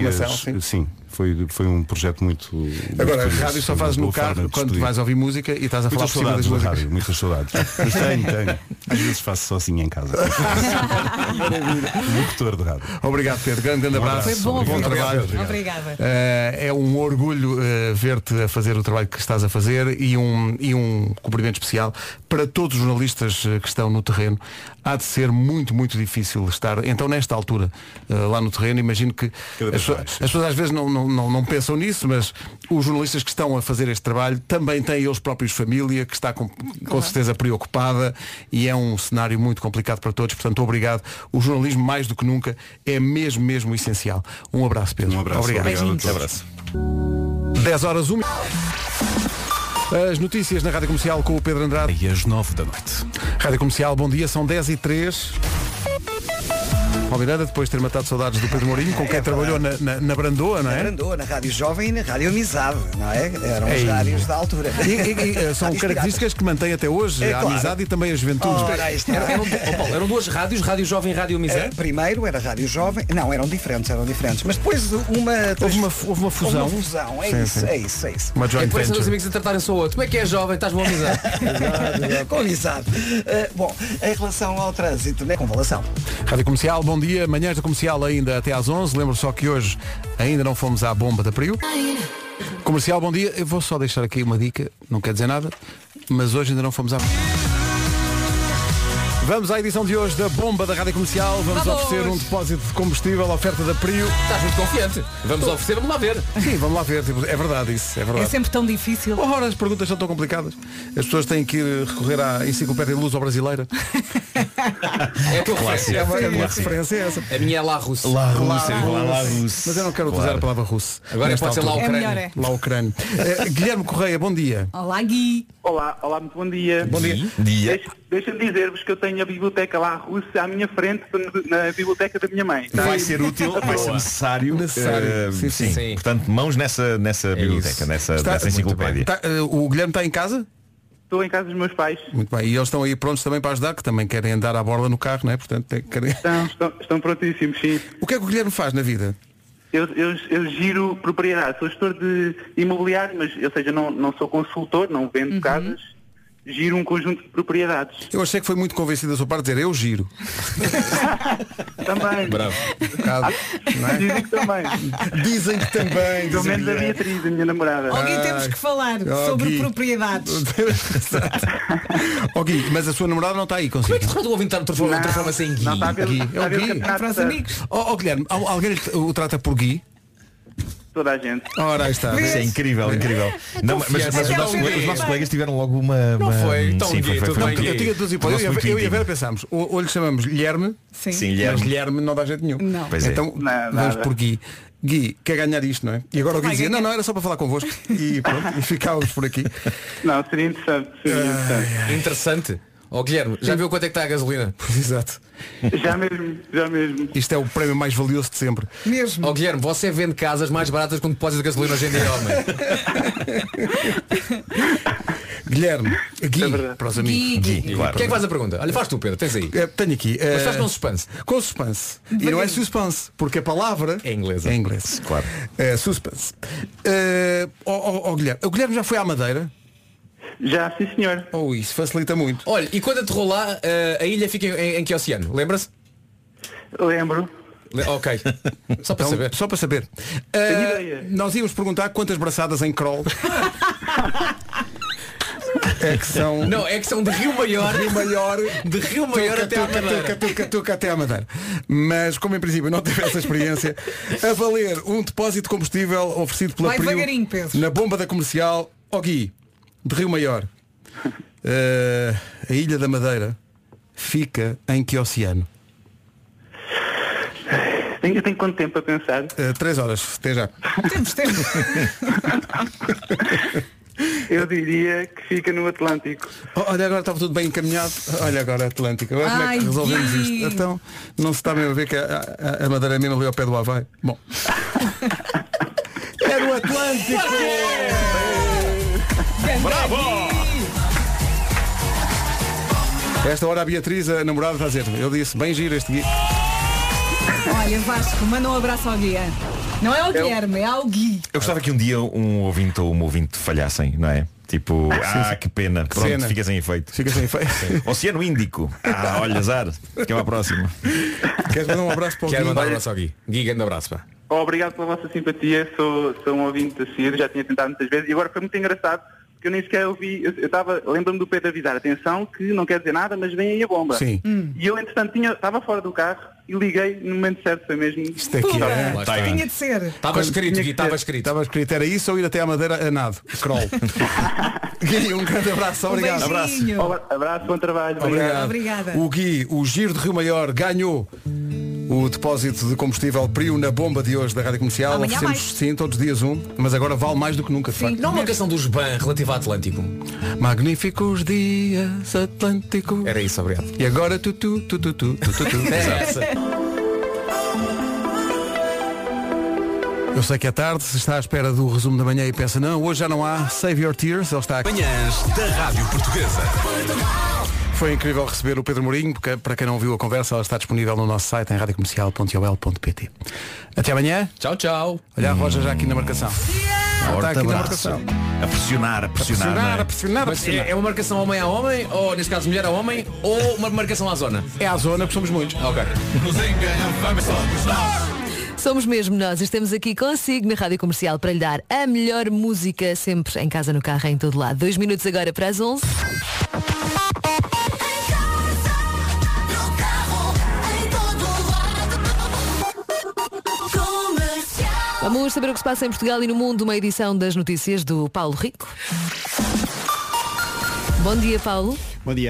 Sim. foi, foi um projeto muito. muito Agora, a curioso. rádio só fazes no carro quando vais ouvir música e estás a falar Muitas por cima das músicas. rádio, muitas saudades. Mas tenho, tenho. Às vezes faço sozinho em casa. <laughs> Locutor de rádio. Obrigado, Pedro. Grande, grande Um abraço. abraço. Foi bom, bom trabalho. Obrigada. Eh, é um orgulho eh, ver-te a fazer o trabalho que estás a fazer e um, e um cumprimento especial para todos os jornalistas eh, que estão no terreno. Há de ser muito, muito difícil estar. Então, nesta altura, lá no terreno, imagino que as, mais. as pessoas às vezes não, não, não, não pensam nisso, mas os jornalistas que estão a fazer este trabalho também têm eles próprios família, que está com, com certeza preocupada e é um cenário muito complicado para todos. Portanto, obrigado. O jornalismo, mais do que nunca, é mesmo, mesmo essencial. Um abraço, Pedro. Um abraço. Obrigado. Obrigado Beijinhos. todos. 10 horas, 1 Em As notícias na Rádio Comercial com o Pedro Andrade. E às 9 da noite. Rádio Comercial, bom dia, são 10 e 3. Paulo Miranda, depois de ter matado saudades do Pedro Mourinho, com quem trabalhou na, na, na Brandoa, não Na é? Brandoa, na Rádio Jovem e na Rádio Amizade, não é? Eram os Ei. rádios da altura. E, e- e, eh, são <laughs> características que mantêm até hoje É a claro. amizade e também a juventude. Aí está. Eram, oh, Paulo, eram duas rádios, Rádio Jovem e Rádio Eh, Amizade. primeiro era Rádio Jovem, não, eram diferentes, eram diferentes. Mas depois uma. Houve uma, houve uma fusão. Uma fusão, é Sim, isso, sim. é isso, é isso. Uma É joint isso que os venture. amigos a tratarem só o outro. Como é que é jovem? Estás bom amizade? <laughs> Com amizade. Eh, bom, em relação ao trânsito, né? Convalação. Rádio Comercial, bom dia. Manhãs da Comercial ainda até às 11. Lembro só que hoje ainda não fomos à bomba da Priu. Comercial, bom dia. Eu vou só deixar aqui uma dica, não quer dizer nada, mas hoje ainda não fomos à Vamos à edição de hoje da bomba da Rádio Comercial. Vamos, Vamos! oferecer um depósito de combustível, oferta da Prio. Estás muito confiante. Vamos oferecer, vamos lá ver. Sim, vamos lá ver. tipo, É verdade isso, é É verdade. sempre tão difícil. Ora, as perguntas são tão complicadas. As pessoas têm que ir recorrer à enciclopédia de luz ou brasileira. <laughs> É a tua referência. É uma, a minha referência é essa. A minha é lá russo. Lá Lá, Rússia, lá, lá Rússia. Mas eu não quero utilizar a palavra russo. Agora pode ser lá. É Ucrânia. é. Lá Ucrânia. Eh, Guilherme Correia, bom dia. Olá, Gui. Olá, olá, muito bom dia. Bom dia. Dia. Deixa- Deixa-me dizer-vos que eu tenho a biblioteca lá russa à minha frente, na biblioteca da minha mãe. Vai ser útil, vai ser necessário. Necessário. eh, Sim, sim. Sim. Portanto, mãos nessa, nessa biblioteca, isso. nessa, Está- nessa enciclopédia. Tá, eh, o Guilherme está em casa? Estou em casa dos meus pais. Muito bem. E eles estão aí prontos também para ajudar, que também querem andar à borda no carro, não é? Portanto, tem- querem... Estão, estão, estão prontíssimos, sim. O que é que o Guilherme faz na vida? Eu, eu, eu giro propriedade, sou gestor de imobiliário, mas, ou seja, não, não sou consultor, não vendo casas, giro um conjunto de propriedades. Eu achei que foi muito convencido da sua parte dizer eu giro. <laughs> Também. Bravo. Bocado, não é? Dizem que também. Dizem que também. Pelo menos a que- Beatriz, a minha namorada. Alguém temos que falar Oh, sobre Gui. propriedades. <laughs> Ó Gui, mas a sua namorada não está aí Como é consigo. que tu o ouvinte está transforma- Não, transforma-se em Gui? Não, está a ver, Gui. está É a o ver Gui. campeonato Para os amigos. Ó ó, Guilherme, al- alguém o trata por Gui? Toda a gente. Ora, aí está. Isso é incrível, incrível. Não, mas, mas os, Até nossos, os nossos colegas tiveram logo uma. Não uma- foi tão Sim, foi, foi, foi gay. Eu tinha duas hipóteses. Eu, eu, muito e a Vera pensámos, ou, ou lhe chamamos Guilherme, Sim. Sim, mas Guilherme. Guilherme não dá jeito nenhum. Não. Pois é. então Não, vamos nada. por Gui. Gui, quer ganhar isto, não é? E agora o Gui dizia, não, não, era só para falar convosco. E pronto, e ficávamos por aqui. Não, seria interessante. Seria interessante. Interessante. Ó Guilherme, já viu quanto é que está a gasolina? <laughs> Exato. Já mesmo, já mesmo. Isto é o prémio mais valioso de sempre. Mesmo. Ó Guilherme, você vende casas mais baratas com depósito de gasolina hoje em dia, homem. <laughs> Guilherme, Gui, É para os amigos. Gui, Gui. Gui, claro. Quem é que faz a pergunta? Olha, faz tu, Pedro, tens aí. Eh, tenho aqui. Mas eh, faz com suspense. Com suspense. E não é suspense, porque a palavra É inglesa. É inglês. Claro. É suspense. Eh, ó, ó, ó, Guilherme. O Guilherme já foi à Madeira? Já, sim senhor. Oh, isso facilita muito. Olha, e quando aterrou lá, eh, a ilha fica em, em que oceano? Lembra-se? Lembro. Le- Ok. Só para Então, saber. Só para saber. Eh, ideia. nós íamos perguntar quantas braçadas em crawl <laughs> é que são. Não, é que são de Rio Maior. Rio Maior De Rio Maior tuca, até à tuca, Madeira. tuca, tuca, tuca, até à Madeira. Mas como em princípio não teve essa experiência, a valer um depósito de combustível oferecido pela Vai Prio devagarinho, Pedro. na bomba da comercial Ó Gui, de Rio Maior. Eh, a Ilha da Madeira fica em que oceano? Tenho, tenho quanto tempo a pensar? Eh, três horas, até já. Temos tempo. <laughs> Eu diria que fica no Atlântico. Oh, Olha, agora estava tudo bem encaminhado. Olha agora Atlântico. Agora como é Ai, que resolvemos Gui. isto? Então, não se está mesmo a ver que a, a- a Madeira é mesmo ali ao pé do Havaí. Bom. <laughs> Era o Atlântico! Bravo! Esta hora a Beatriz, a namorada, está a dizer, eu disse, bem giro este Gui. Olha, Vasco, manda um abraço ao Gui. hein? Não é ao Guilherme, é ao Gui. Eu gostava que um dia um ouvinte ou uma ouvinte falhassem, não é? Tipo, ah, que pena. Pronto, pena. fica sem efeito. Fica sem efeito. <laughs> Oceano Índico. Ah, olha, azar. Que é uma próxima. Queres mandar um abraço para o Quero Gui? mandar um abraço ao Gui. Gui, grande abraço, pá. Obrigado pela vossa simpatia, sou, sou um ouvinte assíduo, já tinha tentado muitas vezes e agora foi muito engraçado porque eu nem sequer ouvi, eu estava, lembro-me do Pedro avisar, atenção que não quer dizer nada, mas vem aí a bomba. Sim. E eu entretanto tinha, estava fora do carro e liguei no momento certo, foi mesmo. Isto é que é. Lá está. Tinha de ser. Estava escrito, Gui, estava escrito. Estava escrito, era isso ou ir até à Madeira a nado? Crawl. Gui, um grande abraço, Um obrigado. beijinho. Abra- Abraço, bom trabalho. Obrigado. Obrigada. O Gui, o Giro de Rio Maior, ganhou o depósito de combustível Prio na bomba de hoje da Rádio Comercial. Amanhã Oferecemos, mais. sim, todos os dias um, mas agora vale mais do que nunca, de facto. Não há uma canção dos BAN relativa ao Atlântico. Magníficos dias Atlântico. Era isso, obrigado. E agora tu tu tu tu tu tu tu. tu. <laughs> É essa. Eu sei que é tarde, se está à espera do resumo da manhã e pensa, não, hoje já não há Save Your Tears, ele está aqui. Manhãs da Rádio Portuguesa. Foi incrível receber o Pedro Mourinho, porque para quem não viu a conversa, ela está disponível no nosso site em radiocomercial.ol.pt. Até amanhã. Tchau, tchau. Olha a Roja já aqui na marcação. Está Horta aqui na marcação. A pressionar, a pressionar. não é? a pressionar, a Mas pressionar. é, é uma marcação homem a homem, ou neste caso mulher a homem, ou uma marcação à zona? É à zona, porque somos muitos. Ok. Somos mesmo nós, estamos aqui consigo na Rádio Comercial para lhe dar a melhor música sempre em casa, no carro, em todo lado. Dois minutos agora para as 11. Vamos saber o que se passa em Portugal e no mundo, uma edição das notícias do Paulo Rico. Bom dia, Paulo. Bom dia.